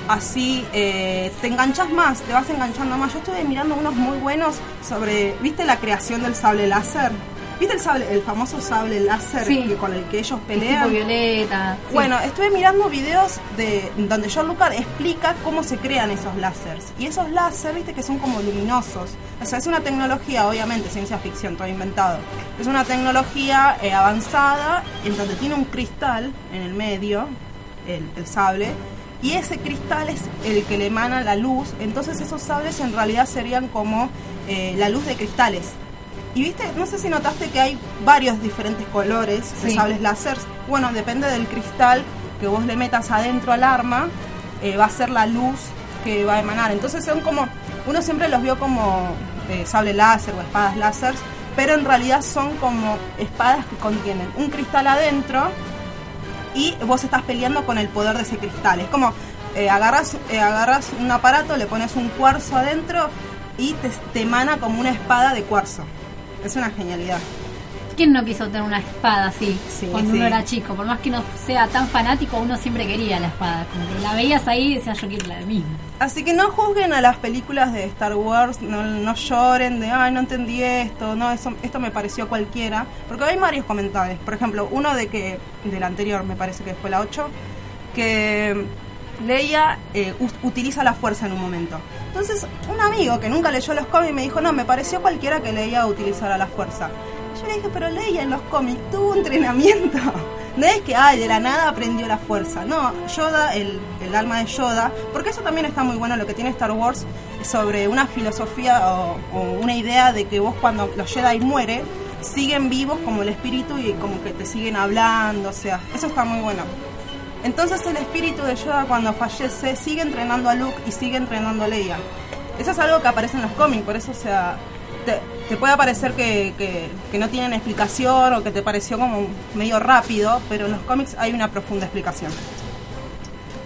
Speaker 8: Así eh, te enganchas más, te vas enganchando más. Yo estuve mirando unos muy buenos sobre, ¿viste la creación del sable láser? ¿Viste el sable, el famoso sable láser
Speaker 7: Sí.
Speaker 8: que- con el que ellos
Speaker 7: el
Speaker 8: pelean?
Speaker 7: tipo violeta. sí.
Speaker 8: Bueno, estuve mirando videos de donde John Lucas explica cómo se crean esos láseres. Y esos láseres, viste, que son como luminosos. O sea, es una tecnología, obviamente, ciencia ficción, todo inventado. Es una tecnología eh, avanzada en donde tiene un cristal en el medio, el, el sable, y ese cristal es el que le emana la luz. Entonces esos sables en realidad serían como eh, la luz de cristales. Y viste, no sé si notaste que hay varios diferentes colores de sables láser. Bueno, depende del cristal que vos le metas adentro al arma, eh, va a ser la luz que va a emanar. Entonces son como, uno siempre los vio como eh, sable láser o espadas láser, pero en realidad son como espadas que contienen un cristal adentro y vos estás peleando con el poder de ese cristal. Es como eh, agarras, eh, agarras un aparato, le pones un cuarzo adentro y te, te emana como una espada de cuarzo. Es una genialidad.
Speaker 7: ¿Quién no quiso tener una espada así
Speaker 8: Sí,
Speaker 7: cuando
Speaker 8: sí.
Speaker 7: uno era chico? Por más que no sea tan fanático, uno siempre quería la espada. Como que la veías ahí y decías, yo quiero la misma.
Speaker 8: Así que no juzguen a las películas de Star Wars, no, no lloren de, ay, no entendí esto, no, eso, esto me pareció cualquiera. Porque hay varios comentarios. Por ejemplo, uno de que, del anterior, me parece que fue la 8, que Leia eh, utiliza la fuerza en un momento. Entonces, un amigo que nunca leyó los cómics me dijo, no, me pareció cualquiera que Leia utilizara la fuerza. Yo le dije, pero Leia en los cómics tuvo entrenamiento. [LAUGHS] No es que, ay, de la nada aprendió la fuerza. No, Yoda, el, el alma de Yoda, porque eso también está muy bueno lo que tiene Star Wars sobre una filosofía o, una idea de que vos cuando los Jedi mueren, siguen vivos como el espíritu y como que te siguen hablando, o sea, eso está muy bueno. Entonces el espíritu de Yoda cuando fallece sigue entrenando a Luke y sigue entrenando a Leia. Eso es algo que aparece en los cómics, por eso o sea, te, te puede parecer que, que- no tienen explicación o que te pareció como medio rápido, pero en los cómics hay una profunda explicación.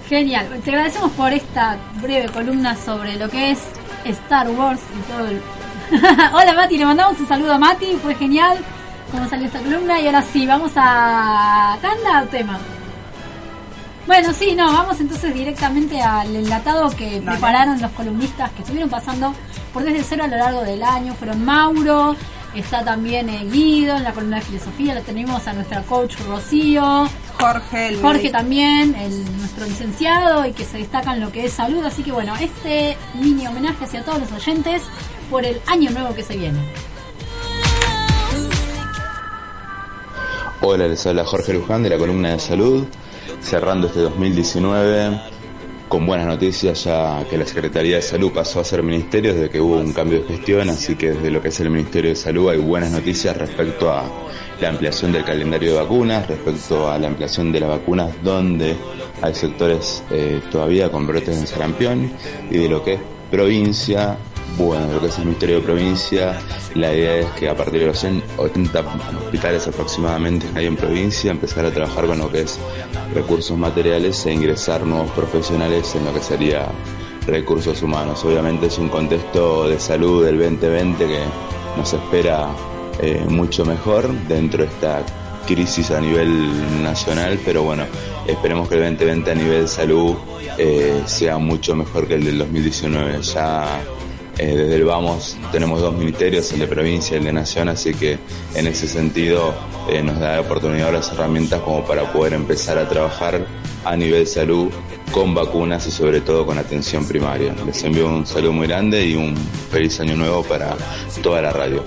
Speaker 7: Genial. Te agradecemos por esta breve columna sobre lo que es Star Wars y todo el... [LAUGHS] Hola Mati, le mandamos un saludo a Mati, fue genial cómo salió esta columna y ahora sí, vamos a tanda o tema. Bueno, sí, no, vamos entonces directamente al enlatado que
Speaker 8: Dale.
Speaker 7: prepararon los columnistas que estuvieron pasando por desde cero a lo largo del año. Fueron Mauro, está también eh, Guido en la columna de filosofía, lo tenemos a nuestra coach Rocío,
Speaker 8: Jorge, el
Speaker 7: Jorge
Speaker 8: médico.
Speaker 7: también, el, nuestro licenciado y que se destaca en lo que es salud. Así que bueno, este mini homenaje hacia todos los oyentes por el año nuevo que se viene.
Speaker 12: Hola, les habla Jorge Luján de la columna de salud, cerrando este 2019 con buenas noticias ya que la Secretaría de Salud pasó a ser ministerio desde que hubo un cambio de gestión, así que desde lo que es el Ministerio de Salud hay buenas noticias respecto a la ampliación del calendario de vacunas, respecto a la ampliación de las vacunas donde hay sectores eh, todavía con brotes de sarampión y de lo que es provincia bueno, lo que es el Ministerio de Provincia, la idea es que a partir de los 80 hospitales aproximadamente que hay en provincia, empezar a trabajar con lo que es recursos materiales e ingresar nuevos profesionales en lo que sería recursos humanos. Obviamente es un contexto de salud del 2020 que nos espera eh, mucho mejor dentro de esta crisis a nivel nacional, pero bueno, esperemos que el 2020 a nivel salud eh, sea mucho mejor que el del 2019. Ya eh, desde el Vamos tenemos dos ministerios, el de provincia y el de nación, así que en ese sentido eh, nos da la oportunidad las herramientas como para poder empezar a trabajar a nivel salud con vacunas y sobre todo con atención primaria. Les envío un saludo muy grande y un feliz año nuevo para toda la radio.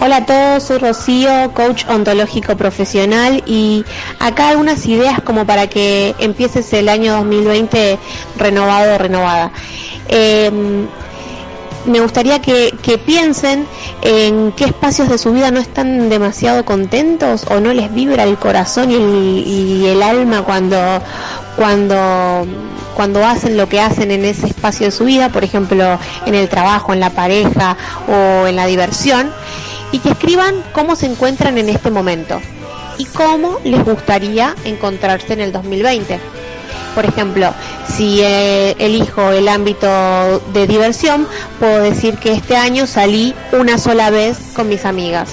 Speaker 13: Hola a todos, soy Rocío, coach ontológico profesional y acá algunas ideas como para que empieces el año 2020 renovado o renovada. Em, me gustaría que, piensen en qué espacios de su vida no están demasiado contentos o no les vibra el corazón y el, alma cuando, cuando, cuando hacen lo que hacen en ese espacio de su vida, por ejemplo, en el trabajo, en la pareja o en la diversión, y que escriban cómo se encuentran en este momento y cómo les gustaría encontrarse en el 2020 por ejemplo, si eh, elijo el ámbito de diversión, puedo decir que este año salí una sola vez con mis amigas.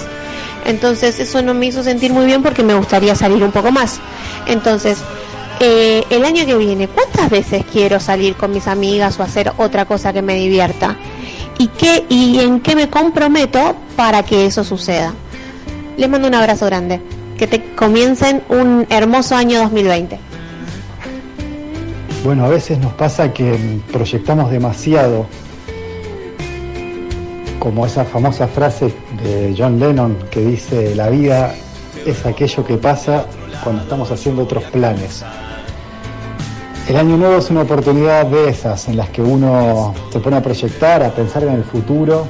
Speaker 13: Entonces eso no me hizo sentir muy bien porque me gustaría salir un poco más. Entonces, eh, el año que viene, ¿cuántas veces quiero salir con mis amigas o hacer otra cosa que me divierta? ¿Y, qué, y en qué me comprometo para que eso suceda? Les mando un abrazo grande. Que te comiencen un hermoso año 2020.
Speaker 14: Bueno, a veces nos pasa que proyectamos demasiado, como esa famosa frase de John Lennon que dice, la vida es aquello que pasa cuando estamos haciendo otros planes. El año nuevo es una oportunidad de esas en las que uno se pone a proyectar, a pensar en el futuro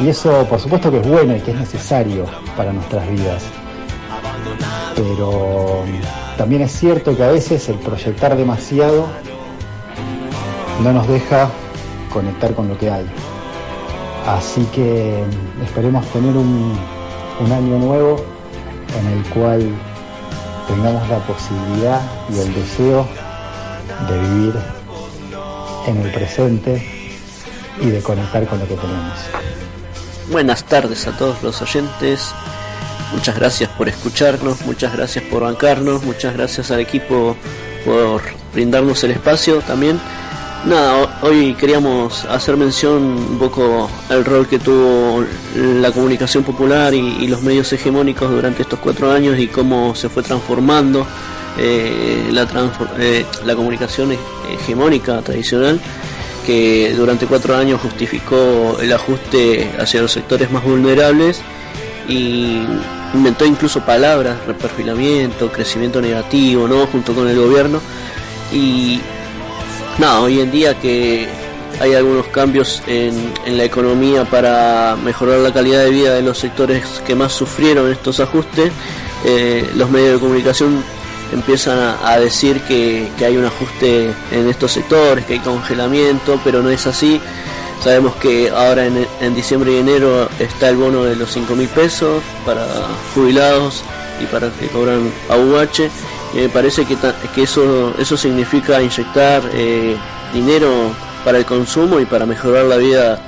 Speaker 14: y eso por supuesto que es bueno y que es necesario para nuestras vidas. Pero también es cierto que a veces el proyectar demasiado no nos deja conectar con lo que hay. Así que esperemos tener un, año nuevo en el cual tengamos la posibilidad y el deseo de vivir en el presente y de conectar con lo que tenemos.
Speaker 15: Buenas tardes a todos los oyentes. Muchas gracias por escucharnos, muchas gracias por bancarnos, muchas gracias al equipo por brindarnos el espacio también. Nada, hoy queríamos hacer mención un poco al rol que tuvo la comunicación popular y, los medios hegemónicos durante estos cuatro años y cómo se fue transformando eh, la, eh, la comunicación hegemónica tradicional que durante cuatro años justificó el ajuste hacia los sectores más vulnerables y inventó incluso palabras, reperfilamiento, crecimiento negativo, ¿no? Junto con el gobierno. Y nada, hoy en día que hay algunos cambios en, la economía para mejorar la calidad de vida de los sectores que más sufrieron estos ajustes, eh, los medios de comunicación empiezan a, decir que, que, hay un ajuste en estos sectores, que hay congelamiento, pero no es así. Sabemos que ahora en, diciembre y enero está el bono de los 5 mil pesos para jubilados y para que cobran AUH. Y me parece que, que eso, eso significa inyectar eh, dinero para el consumo y para mejorar la vida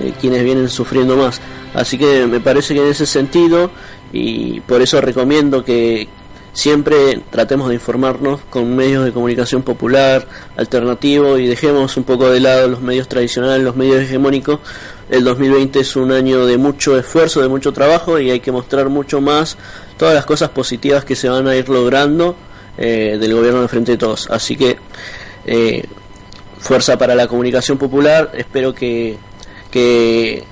Speaker 15: de quienes vienen sufriendo más. Así que me parece que en ese sentido, y por eso recomiendo que, siempre tratemos de informarnos con medios de comunicación popular, alternativo y dejemos un poco de lado los medios tradicionales, los medios hegemónicos. El 2020 es un año de mucho esfuerzo, de mucho trabajo y hay que mostrar mucho más todas las cosas positivas que se van a ir logrando eh, del gobierno de frente de todos. Así que eh, fuerza para la comunicación popular, espero que, que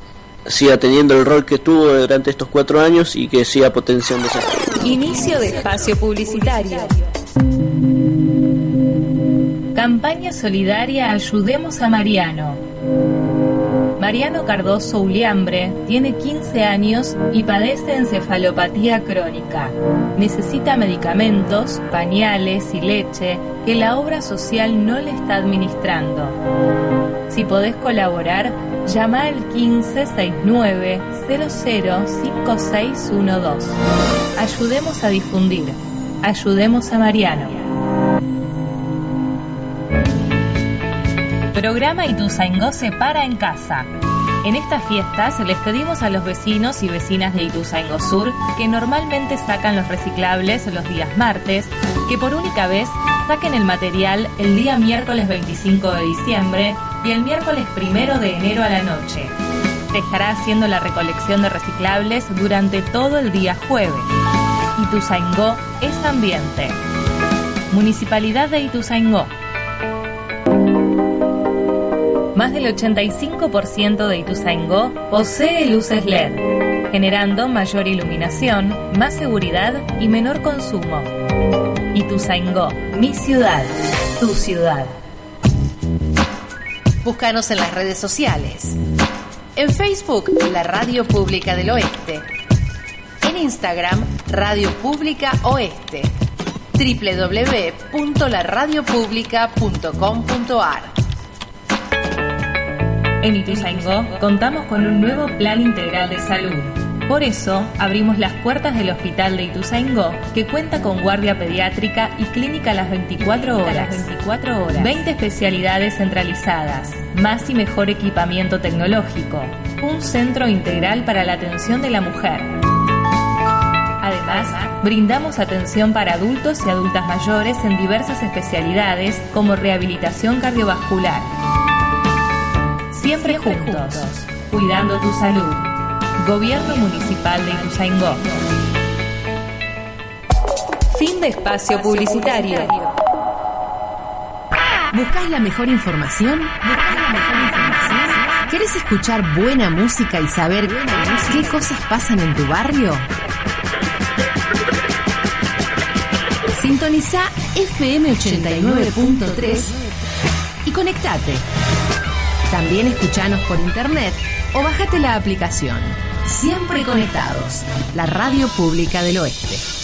Speaker 15: siga teniendo el rol que tuvo durante estos cuatro años y que siga potenciando esa.
Speaker 3: Inicio de espacio publicitario. Campaña solidaria Ayudemos a Mariano. Mariano Cardoso Uliambre tiene 15 años y padece encefalopatía crónica. Necesita medicamentos, pañales y leche que la obra social no le está administrando. Si podés colaborar, llama al 1569 005612. Ayudemos a difundir. Ayudemos a Mariano. Programa Ituzaingó se para en casa. En estas fiestas les pedimos a los vecinos y vecinas de Ituzaingó Sur que normalmente sacan los reciclables los días martes, que por única vez saquen el material el día miércoles 25 de diciembre y el miércoles 1 de enero a la noche. Se estará haciendo la recolección de reciclables durante todo el día jueves. Ituzaingó es ambiente. Municipalidad de Ituzaingó. Más del 85% de Ituzaingó posee luces LED, generando mayor iluminación, más seguridad y menor consumo. Ituzaingó, mi ciudad, tu ciudad.
Speaker 4: Búscanos en las redes sociales. En Facebook, la Radio Pública del Oeste. En Instagram, Radio Pública Oeste. www.laradiopublica.com.ar
Speaker 3: En Ituzaingó contamos con un nuevo plan integral de salud. Por eso abrimos las puertas del Hospital de Ituzaingó, que cuenta con guardia pediátrica y clínica a las 24 horas. 24 horas. 20 especialidades centralizadas, más y mejor equipamiento tecnológico, un centro integral para la atención de la mujer. Además, brindamos atención para adultos y adultas mayores en diversas especialidades como rehabilitación cardiovascular. Siempre juntos, cuidando tu salud. Gobierno Municipal de Ituzaingó. Fin de espacio publicitario.
Speaker 4: ¿Buscás la mejor información? ¿Querés escuchar buena música y saber qué cosas pasan en tu barrio? Sintoniza FM 89.3 y conectate. También escuchanos por internet o bájate la aplicación. Siempre conectados. La Radio Pública del Oeste.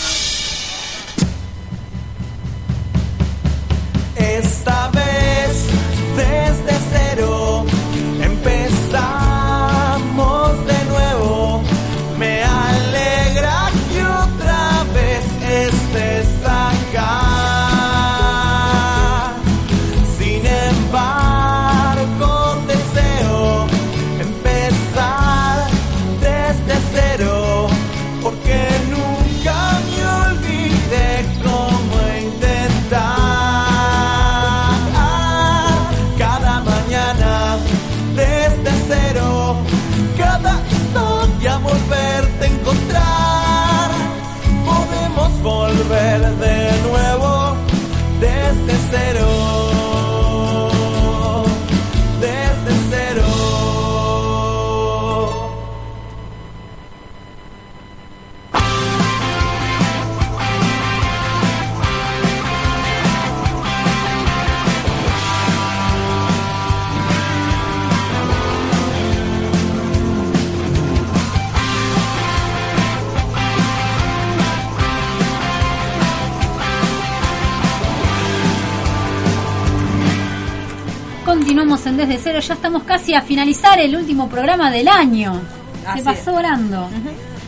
Speaker 7: En Desde Cero, ya estamos casi a finalizar el último programa del año.
Speaker 8: Así
Speaker 7: Se pasó
Speaker 8: es.
Speaker 7: volando.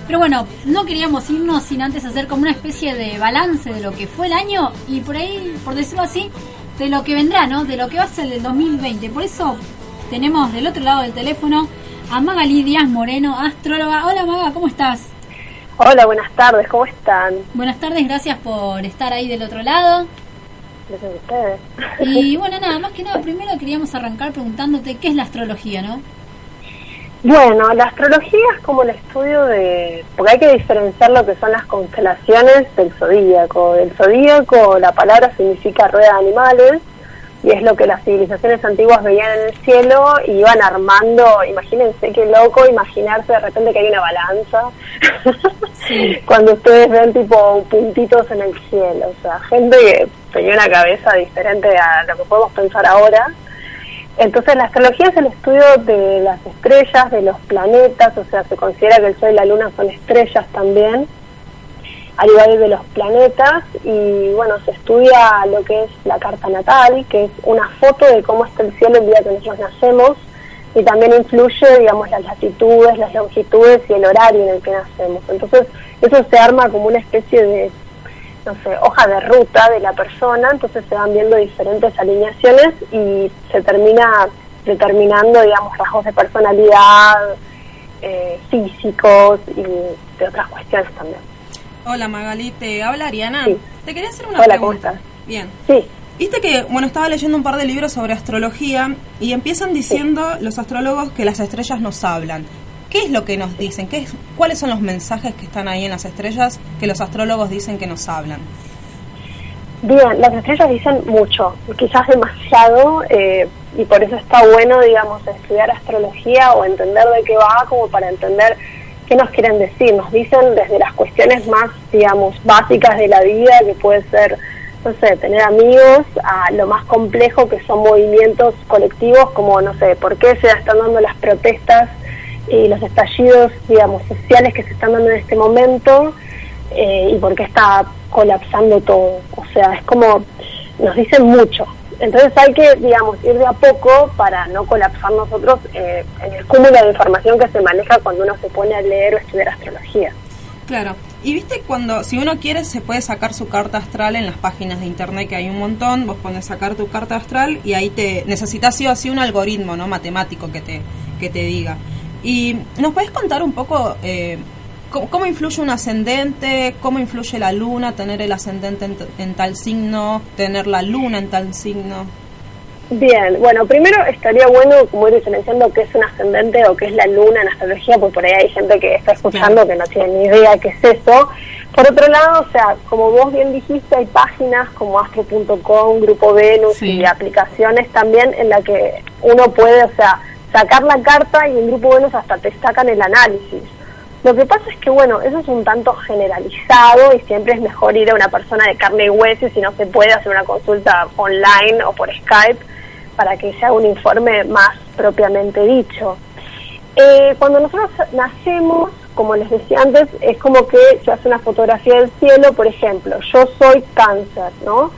Speaker 7: Pero bueno, no queríamos irnos sin antes hacer como una especie de balance de lo que fue el año y por ahí, por decirlo así, de lo que vendrá, ¿no? De lo que va a ser el 2020. Por eso tenemos del otro lado del teléfono a Magali Díaz Moreno, astróloga. Hola Maga, ¿cómo estás?
Speaker 16: Hola, buenas tardes, ¿cómo están?
Speaker 7: Buenas tardes, gracias por estar ahí del otro lado.
Speaker 16: Gracias a ustedes.
Speaker 7: Y bueno, nada, más que nada, primero queríamos arrancar preguntándote qué es la astrología, ¿no?
Speaker 16: Bueno, la astrología es como el estudio de... Porque hay que diferenciar lo que son las constelaciones del zodíaco. El zodíaco, la palabra significa rueda de animales, y es lo que las civilizaciones antiguas veían en el cielo y iban armando, imagínense qué loco imaginarse de repente que hay una balanza, [LAUGHS] cuando ustedes ven tipo puntitos en el cielo, o sea, gente que tenía una cabeza diferente a lo que podemos pensar ahora. Entonces la astrología es el estudio de las estrellas, de los planetas, o sea, se considera que el Sol y la Luna son estrellas también, al igual de los planetas, y bueno, se estudia lo que es la carta natal, que es una foto de cómo está el cielo el día que nosotros nacemos, y también influye, digamos, las latitudes, las longitudes y el horario en el que nacemos. Entonces, eso se arma como una especie de, no sé, hoja de ruta de la persona, entonces se van viendo diferentes alineaciones y se termina determinando, digamos, rasgos de personalidad, eh, físicos y de otras cuestiones también.
Speaker 8: Hola Magali, te habla Ariana. Te quería hacer una
Speaker 16: Hola, ¿cómo
Speaker 8: pregunta.
Speaker 16: estás?
Speaker 8: Bien.
Speaker 16: Sí.
Speaker 8: Viste que, bueno, estaba leyendo un par de libros sobre astrología y empiezan diciendo los astrólogos que las estrellas nos hablan. ¿Qué es lo que nos dicen? ¿Qué es, ¿Cuáles son los mensajes que están ahí en las estrellas que los astrólogos dicen que nos hablan?
Speaker 16: Bien, las estrellas dicen mucho, quizás demasiado, eh, y por eso está bueno, digamos, estudiar astrología o entender de qué va, como para entender qué nos quieren decir. Nos dicen desde las cuestiones más, digamos, básicas de la vida, que puede ser, no sé, tener amigos, a lo más complejo que son movimientos colectivos, como, no sé, por qué se están dando las protestas y los estallidos, digamos, sociales que se están dando en este momento eh, y por qué está colapsando todo. O sea, es como, nos dicen mucho. Entonces hay que, digamos, ir de a poco para no colapsar nosotros eh, en el cúmulo de información que se maneja cuando uno se pone a leer o estudiar astrología.
Speaker 8: Claro. Y viste cuando, si uno quiere, se puede sacar su carta astral en las páginas de internet, que hay un montón. Vos pones sacar tu carta astral y ahí te necesitas sí o sí un algoritmo, ¿no? Matemático que te, que te diga. Y nos podés contar un poco eh, cómo, cómo influye un ascendente, cómo influye la luna, tener el ascendente en tal signo, tener la luna en tal signo.
Speaker 16: Bien, bueno, primero estaría bueno como ir diferenciando qué es un ascendente o qué es la luna en astrología, porque por ahí hay gente que está escuchando que no tiene ni idea qué es eso. Por otro lado, o sea, como vos bien dijiste, hay páginas como astro.com, Grupo Venus y aplicaciones también en la que uno puede, o sea, sacar la carta y en Grupo Venus hasta te sacan el análisis. Lo que pasa es que, bueno, eso es un tanto generalizado y siempre es mejor ir a una persona de carne y hueso si no se puede hacer una consulta online o por Skype para que se haga un informe más propiamente dicho. Eh, cuando nosotros nacemos, como les decía antes, es como que se hace una fotografía del cielo, por ejemplo, yo soy cáncer, ¿no?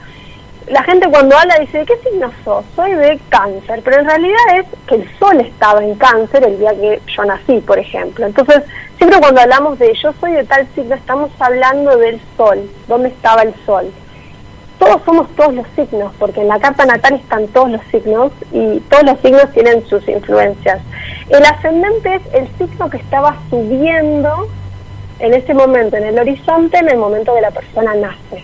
Speaker 16: La gente cuando habla dice, ¿de qué signo sos? Soy de cáncer, pero en realidad es que el sol estaba en cáncer el día que yo nací, por ejemplo. Entonces, siempre cuando hablamos de yo soy de tal signo, estamos hablando del sol, dónde estaba el sol todos somos todos los signos, porque en la carta natal están todos los signos y todos los signos tienen sus influencias. El ascendente es el signo que estaba subiendo en ese momento en el horizonte en el momento que la persona nace.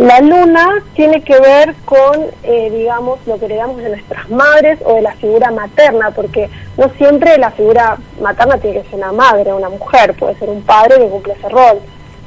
Speaker 16: La luna tiene que ver con, eh, digamos, lo que heredamos de nuestras madres o de la figura materna, porque no siempre la figura materna tiene que ser una madre o una mujer, puede ser un padre que cumple ese rol,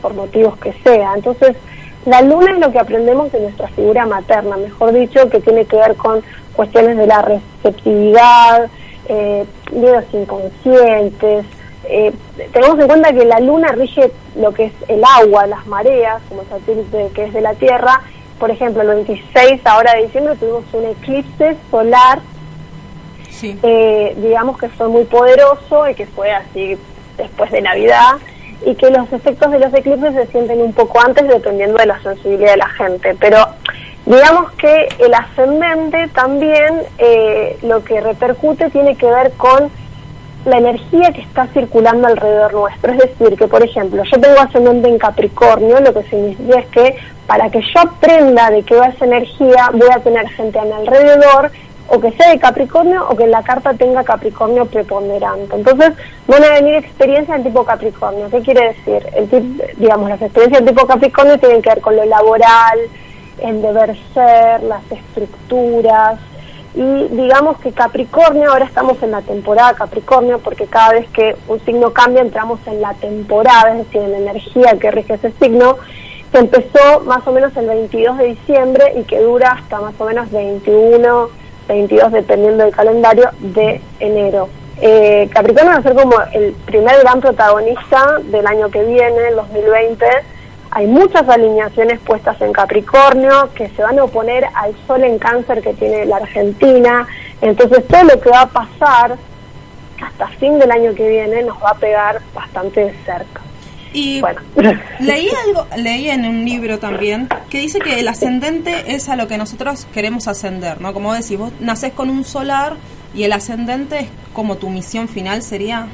Speaker 16: por motivos que sea. Entonces, la luna es lo que aprendemos de nuestra figura materna, mejor dicho, que tiene que ver con cuestiones de la receptividad, eh, miedos inconscientes. Eh, tenemos en cuenta que la luna rige lo que es el agua, las mareas, como satélite que es de la Tierra. Por ejemplo, el 26 ahora de diciembre tuvimos un eclipse solar, eh, digamos que fue muy poderoso y que fue así después de Navidad y que los efectos de los eclipses se sienten un poco antes dependiendo de la sensibilidad de la gente. Pero digamos que el ascendente también eh, lo que repercute tiene que ver con la energía que está circulando alrededor nuestro. Es decir, que por ejemplo, yo tengo ascendente en Capricornio, lo que significa es que para que yo aprenda de qué va esa energía, voy a tener gente a mi alrededor o que sea de Capricornio o que la carta tenga Capricornio preponderante. Entonces van a venir experiencias del tipo Capricornio. ¿Qué quiere decir? El tip- digamos, las experiencias del tipo Capricornio tienen que ver con lo laboral, el deber ser, las estructuras. Y digamos que Capricornio, ahora estamos en la temporada Capricornio, porque cada vez que un signo cambia entramos en la temporada, es decir, en la energía que rige ese signo, que empezó más o menos el 22 de diciembre y que dura hasta más o menos 21, 22, dependiendo del calendario, de enero. Eh, Capricornio va a ser como el primer gran protagonista del año que viene, el 2020. Hay muchas alineaciones puestas en Capricornio que se van a oponer al sol en cáncer que tiene la Argentina. Entonces todo lo que va a pasar hasta fin del año que viene nos va a pegar bastante de cerca.
Speaker 8: Y
Speaker 16: Bueno. [LAUGHS]
Speaker 8: leí algo, leí en un libro también que dice que el ascendente es a lo que nosotros queremos ascender, ¿no? Como decís, vos nacés con un solar y el ascendente es como tu misión final sería.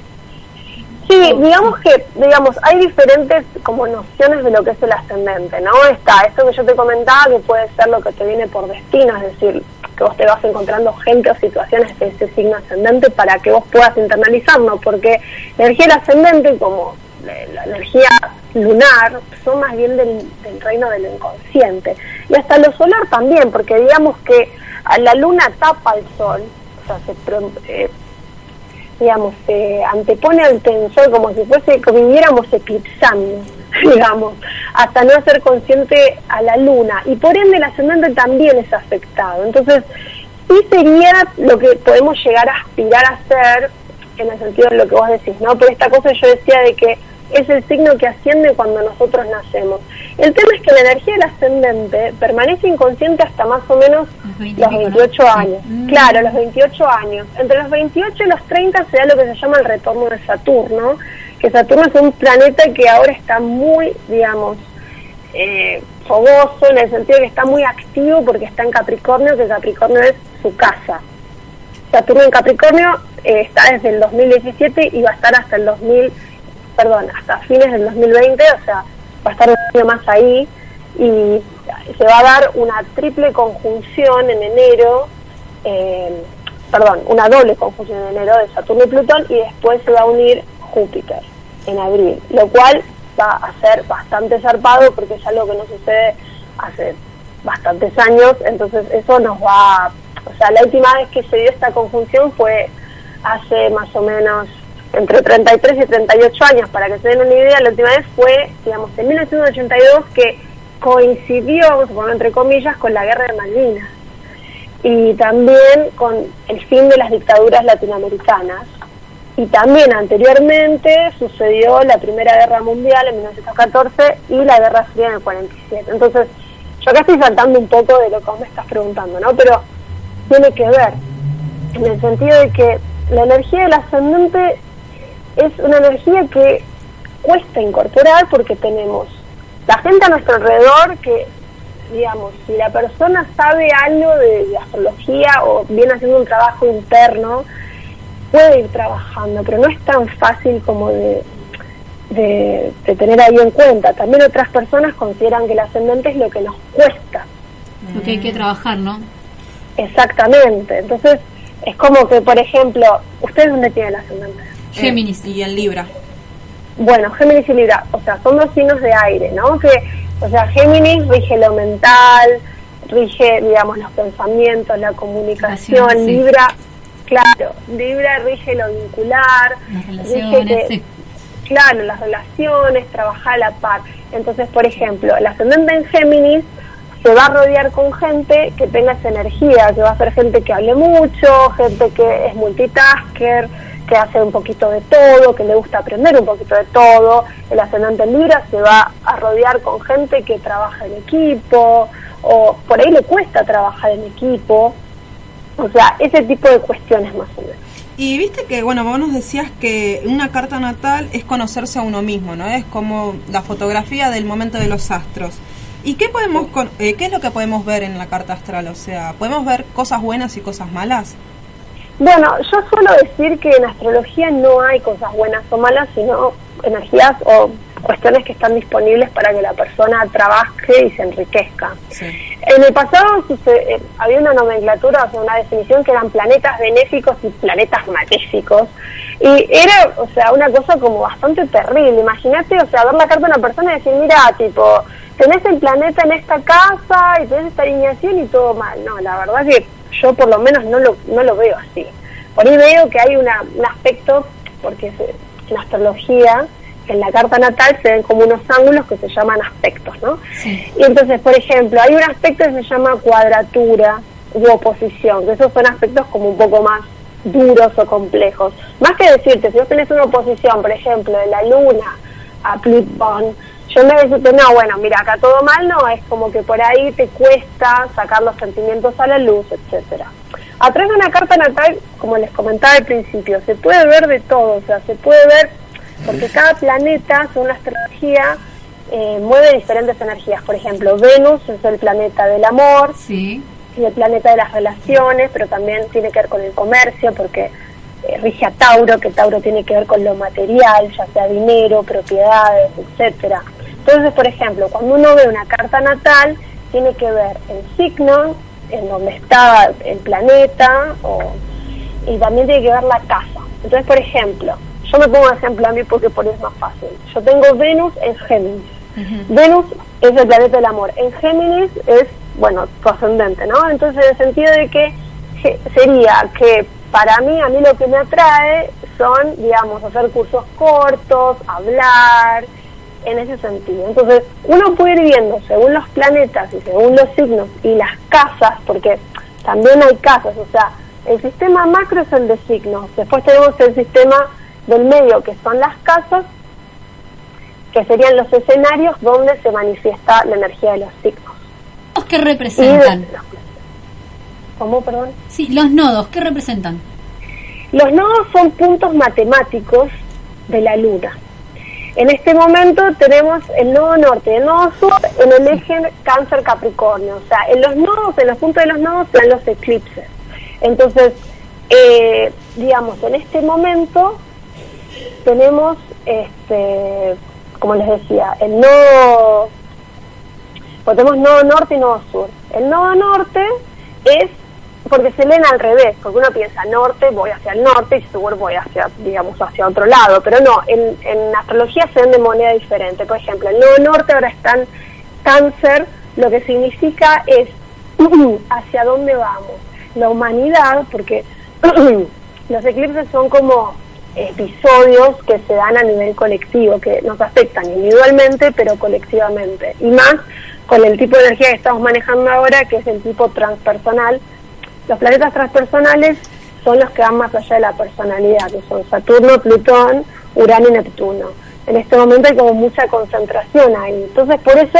Speaker 16: Sí, digamos que, digamos, hay diferentes como nociones de lo que es el ascendente, ¿no? Está esto que yo te comentaba, que puede ser lo que te viene por destino, es decir, que vos te vas encontrando gente o situaciones de ese signo ascendente para que vos puedas internalizarlo, porque la energía del ascendente, como la, energía lunar, son más bien del, del reino del inconsciente. Y hasta lo solar también, porque digamos que a la luna tapa el sol, o sea, se eh, digamos, se antepone al tensor como si fuese que viviéramos eclipsando, [LAUGHS] digamos, hasta no ser consciente a la luna. Y por ende el ascendente también es afectado. Entonces, sí sería lo que podemos llegar a aspirar a ser, en el sentido de lo que vos decís, ¿no? Pero esta cosa yo decía de que es el signo que asciende cuando nosotros nacemos. El tema es que la energía del ascendente permanece inconsciente hasta más o menos los 28 años. Claro, los 28 años. Entre los 28 y los 30 se da lo que se llama el retorno de Saturno, que Saturno es un planeta que ahora está muy, digamos, eh, fogoso en el sentido de que está muy activo porque está en Capricornio, que Capricornio es su casa. Saturno en Capricornio eh, está desde el 2017 y va a estar hasta el 2000, perdón, hasta fines del 2020, o sea, va a estar un año más ahí y se va a dar una triple conjunción en enero, eh, perdón, una doble conjunción en enero de Saturno y Plutón y después se va a unir Júpiter en abril, lo cual va a ser bastante zarpado porque es algo que no sucede hace bastantes años, entonces eso nos va, o sea, la última vez que se dio esta conjunción fue hace más o menos entre 33 y 38 años, para que se den una idea, la última vez fue, digamos, en 1982 que coincidió, vamos entre comillas, con la guerra de Malvinas y también con el fin de las dictaduras latinoamericanas. Y también anteriormente sucedió la Primera Guerra Mundial en 1914 y la Guerra Fría en el 47. Entonces, yo acá estoy saltando un poco de lo que vos me estás preguntando, ¿no? Pero tiene que ver, en el sentido de que la energía del ascendente es una energía que cuesta incorporar porque tenemos la gente a nuestro alrededor que, digamos, si la persona sabe algo de, de astrología o viene haciendo un trabajo interno, puede ir trabajando, pero no es tan fácil como de, de, de tener ahí en cuenta. También otras personas consideran que el ascendente es lo que nos cuesta.
Speaker 7: Lo que hay que trabajar, ¿no?
Speaker 16: Exactamente. Entonces, es como que, por ejemplo, ¿ustedes dónde tienen el ascendente?
Speaker 8: Géminis y en Libra.
Speaker 16: Bueno, Géminis y Libra, o sea, son dos signos de aire, ¿no? Que, o sea, Géminis rige lo mental, rige, digamos, los pensamientos, la comunicación,
Speaker 7: sí.
Speaker 16: Libra, claro, Libra rige lo vincular,
Speaker 7: Las
Speaker 16: rige
Speaker 7: relaciones,
Speaker 16: que-
Speaker 7: sí.
Speaker 16: claro, las relaciones, trabajar a la par. Entonces, por ejemplo, el ascendente en Géminis se va a rodear con gente que tenga esa energía, que va a ser gente que hable mucho, gente que es multitasker, que hace un poquito de todo, que le gusta aprender un poquito de todo. El ascendente en Libra se va a rodear con gente que trabaja en equipo, o por ahí le cuesta trabajar en equipo. O sea, ese tipo de cuestiones más o menos.
Speaker 8: Y viste que, bueno, vos nos decías que una carta natal es conocerse a uno mismo, ¿no? Es como la fotografía del momento de los astros. ¿Y qué podemos con- eh, qué es lo que podemos ver en la carta astral? O sea, ¿podemos ver cosas buenas y cosas malas?
Speaker 16: Bueno, yo suelo decir que en astrología no hay cosas buenas o malas, sino energías o cuestiones que están disponibles para que la persona trabaje y se enriquezca. En el pasado eh, había una nomenclatura, o sea, una definición que eran planetas benéficos y planetas maléficos. Y era, o sea, una cosa como bastante terrible. Imagínate, o sea, ver la carta de una persona y decir, mira, tipo, tenés el planeta en esta casa y tenés esta alineación y todo mal. No, la verdad que yo por lo menos no lo, no lo veo así. Por ahí veo que hay una, un aspecto, porque en astrología, en la carta natal se ven como unos ángulos que se llaman aspectos, ¿no? Y entonces, por ejemplo, hay un aspecto que se llama cuadratura u oposición, que esos son aspectos como un poco más duros o complejos. Más que decirte, si vos tenés una oposición, por ejemplo, de la luna a Plutón, yo en vez de decirte, no, bueno, mira, acá todo mal, no, es como que por ahí te cuesta sacar los sentimientos a la luz, etcétera. A través de una carta natal, como les comentaba al principio, se puede ver de todo, o sea, se puede ver, porque cada planeta, según la astrología, eh, mueve diferentes energías. Por ejemplo, Venus es el planeta del amor,
Speaker 7: sí.
Speaker 16: y el planeta de las relaciones, pero también tiene que ver con el comercio, porque eh, rige a Tauro, que Tauro tiene que ver con lo material, ya sea dinero, propiedades, etcétera. Entonces, por ejemplo, cuando uno ve una carta natal, tiene que ver el signo, en donde está el planeta, o, y también tiene que ver la casa. Entonces, por ejemplo, yo me pongo un ejemplo a mí porque por eso es más fácil. Yo tengo Venus en Géminis. Venus es el planeta del amor. En Géminis es, bueno, tu ascendente, ¿no? Entonces, en el sentido de que sería que para mí, a mí lo que me atrae son, digamos, hacer cursos cortos, hablar, en ese sentido. Entonces, uno puede ir viendo según los planetas y según los signos y las casas, porque también hay casas, o sea, el sistema macro es el de signos, después tenemos el sistema del medio, que son las casas, que serían los escenarios donde se manifiesta la energía de los signos.
Speaker 7: ¿Qué representan?
Speaker 16: ¿Cómo, perdón?
Speaker 7: Sí, los nodos, ¿qué representan?
Speaker 16: Los nodos son puntos matemáticos de la luna. En este momento tenemos el nodo norte y el nodo sur en el eje cáncer-capricornio. O sea, en los nodos, en los puntos de los nodos están los eclipses. Entonces, eh, digamos, en este momento tenemos, este, como les decía, el nodo, pues tenemos nodo norte y nodo sur. El nodo norte es porque se leen al revés, porque uno piensa norte, voy hacia el norte y sur voy hacia, digamos, hacia otro lado, pero no, en, en astrología se ven de manera diferente. Por ejemplo, el nodo norte ahora está en cáncer, lo que significa es [CLEARS THROAT] hacia dónde vamos. La humanidad, porque [CLEARS THROAT] los eclipses son como episodios que se dan a nivel colectivo, que nos afectan individualmente, pero colectivamente. Y más con el tipo de energía que estamos manejando ahora, que es el tipo transpersonal. Los planetas transpersonales son los que van más allá de la personalidad, que son Saturno, Plutón, Urano y Neptuno. En este momento hay como mucha concentración ahí. Entonces, por eso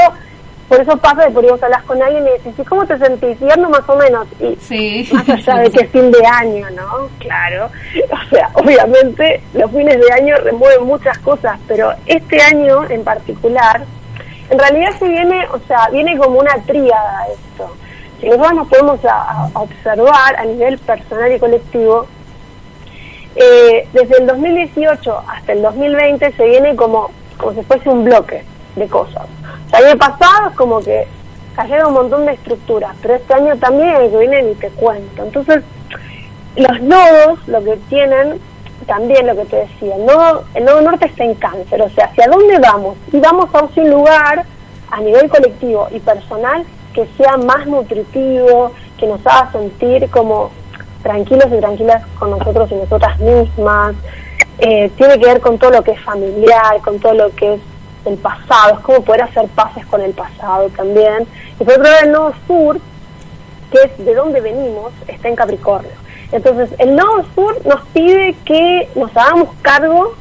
Speaker 16: por eso pasa que por ahí vos hablas con alguien y decís, ¿y cómo te sentís? Ando más o menos. Y más allá de que es fin de año, ¿no? Claro. [LAUGHS] O sea, obviamente los fines de año remueven muchas cosas, pero este año en particular, en realidad se viene, o sea, viene como una tríada esto. Si nosotros nos podemos observar a nivel personal y colectivo, eh, desde el 2018 hasta el 2020 se viene como, como si fuese un bloque de cosas. O sea, el año pasado es como que cayeron un montón de estructuras, pero este año también el que viene ni te cuento. Entonces, los nodos lo que tienen, también lo que te decía, el nodo, el nodo norte está en cáncer, o sea, ¿hacia dónde vamos? Y vamos a un lugar a nivel colectivo y personal que sea más nutritivo, que nos haga sentir como tranquilos y tranquilas con nosotros y nosotras mismas. Eh, tiene que ver con todo lo que es familiar, con todo lo que es el pasado, es como poder hacer paces con el pasado también. Y por otro lado, el nodo sur, que es de dónde venimos, está en Capricornio. Entonces, el nodo sur nos pide que nos hagamos cargo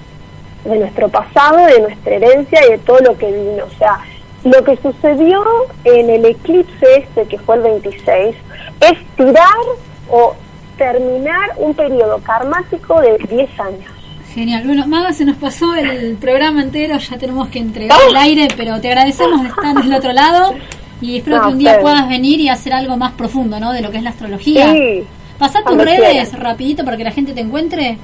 Speaker 16: de nuestro pasado, de nuestra herencia y de todo lo que vino. O sea, lo que sucedió en el eclipse este, que fue el 26, es tirar o terminar un periodo karmático de 10 años.
Speaker 7: Genial. Bueno, Maga, se nos pasó el programa entero, ya tenemos que entregar el aire, pero te agradecemos de estar del otro lado y espero
Speaker 16: No,
Speaker 7: que un día puedas venir y hacer algo más profundo, ¿no? De lo que es la astrología.
Speaker 16: Sí,
Speaker 7: Pasá tus redes rapidito para que la gente te encuentre.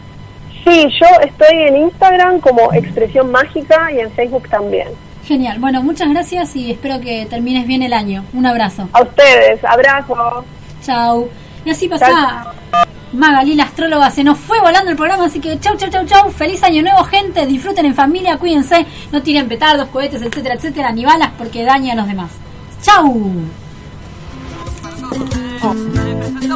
Speaker 16: Sí, yo estoy en Instagram como Expresión Mágica y en Facebook también.
Speaker 7: Genial. Bueno, muchas gracias y espero que termines bien el año. Un abrazo.
Speaker 16: A ustedes, abrazo.
Speaker 7: Chau. Y así pasa Magali, la astróloga, se nos fue volando el programa, así que chau, chau, chau, chau. Feliz año nuevo, gente. Disfruten en familia, cuídense. No tiren petardos, cohetes, etcétera, etcétera, ni balas porque daña a los demás. Chau.
Speaker 6: y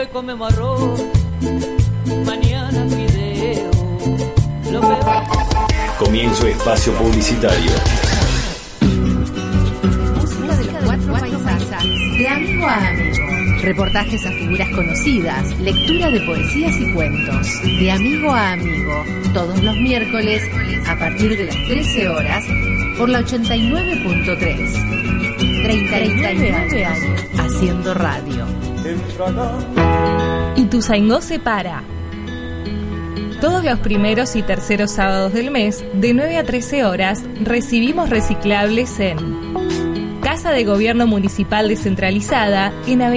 Speaker 6: hoy comemos arroz, mañana fideo. Lo peor
Speaker 17: Comienzo espacio publicitario.
Speaker 4: Música de los cuatro de amigo a amigo. Reportajes a figuras conocidas, lectura de poesías y cuentos. De amigo a amigo, todos los miércoles a partir de las 13 horas por la 89.3. 39 años haciendo radio.
Speaker 3: Y tu Zaingó se para. Todos los primeros y terceros sábados del mes, de 9 a 13 horas, recibimos reciclables en Casa de Gobierno Municipal Descentralizada en Avenida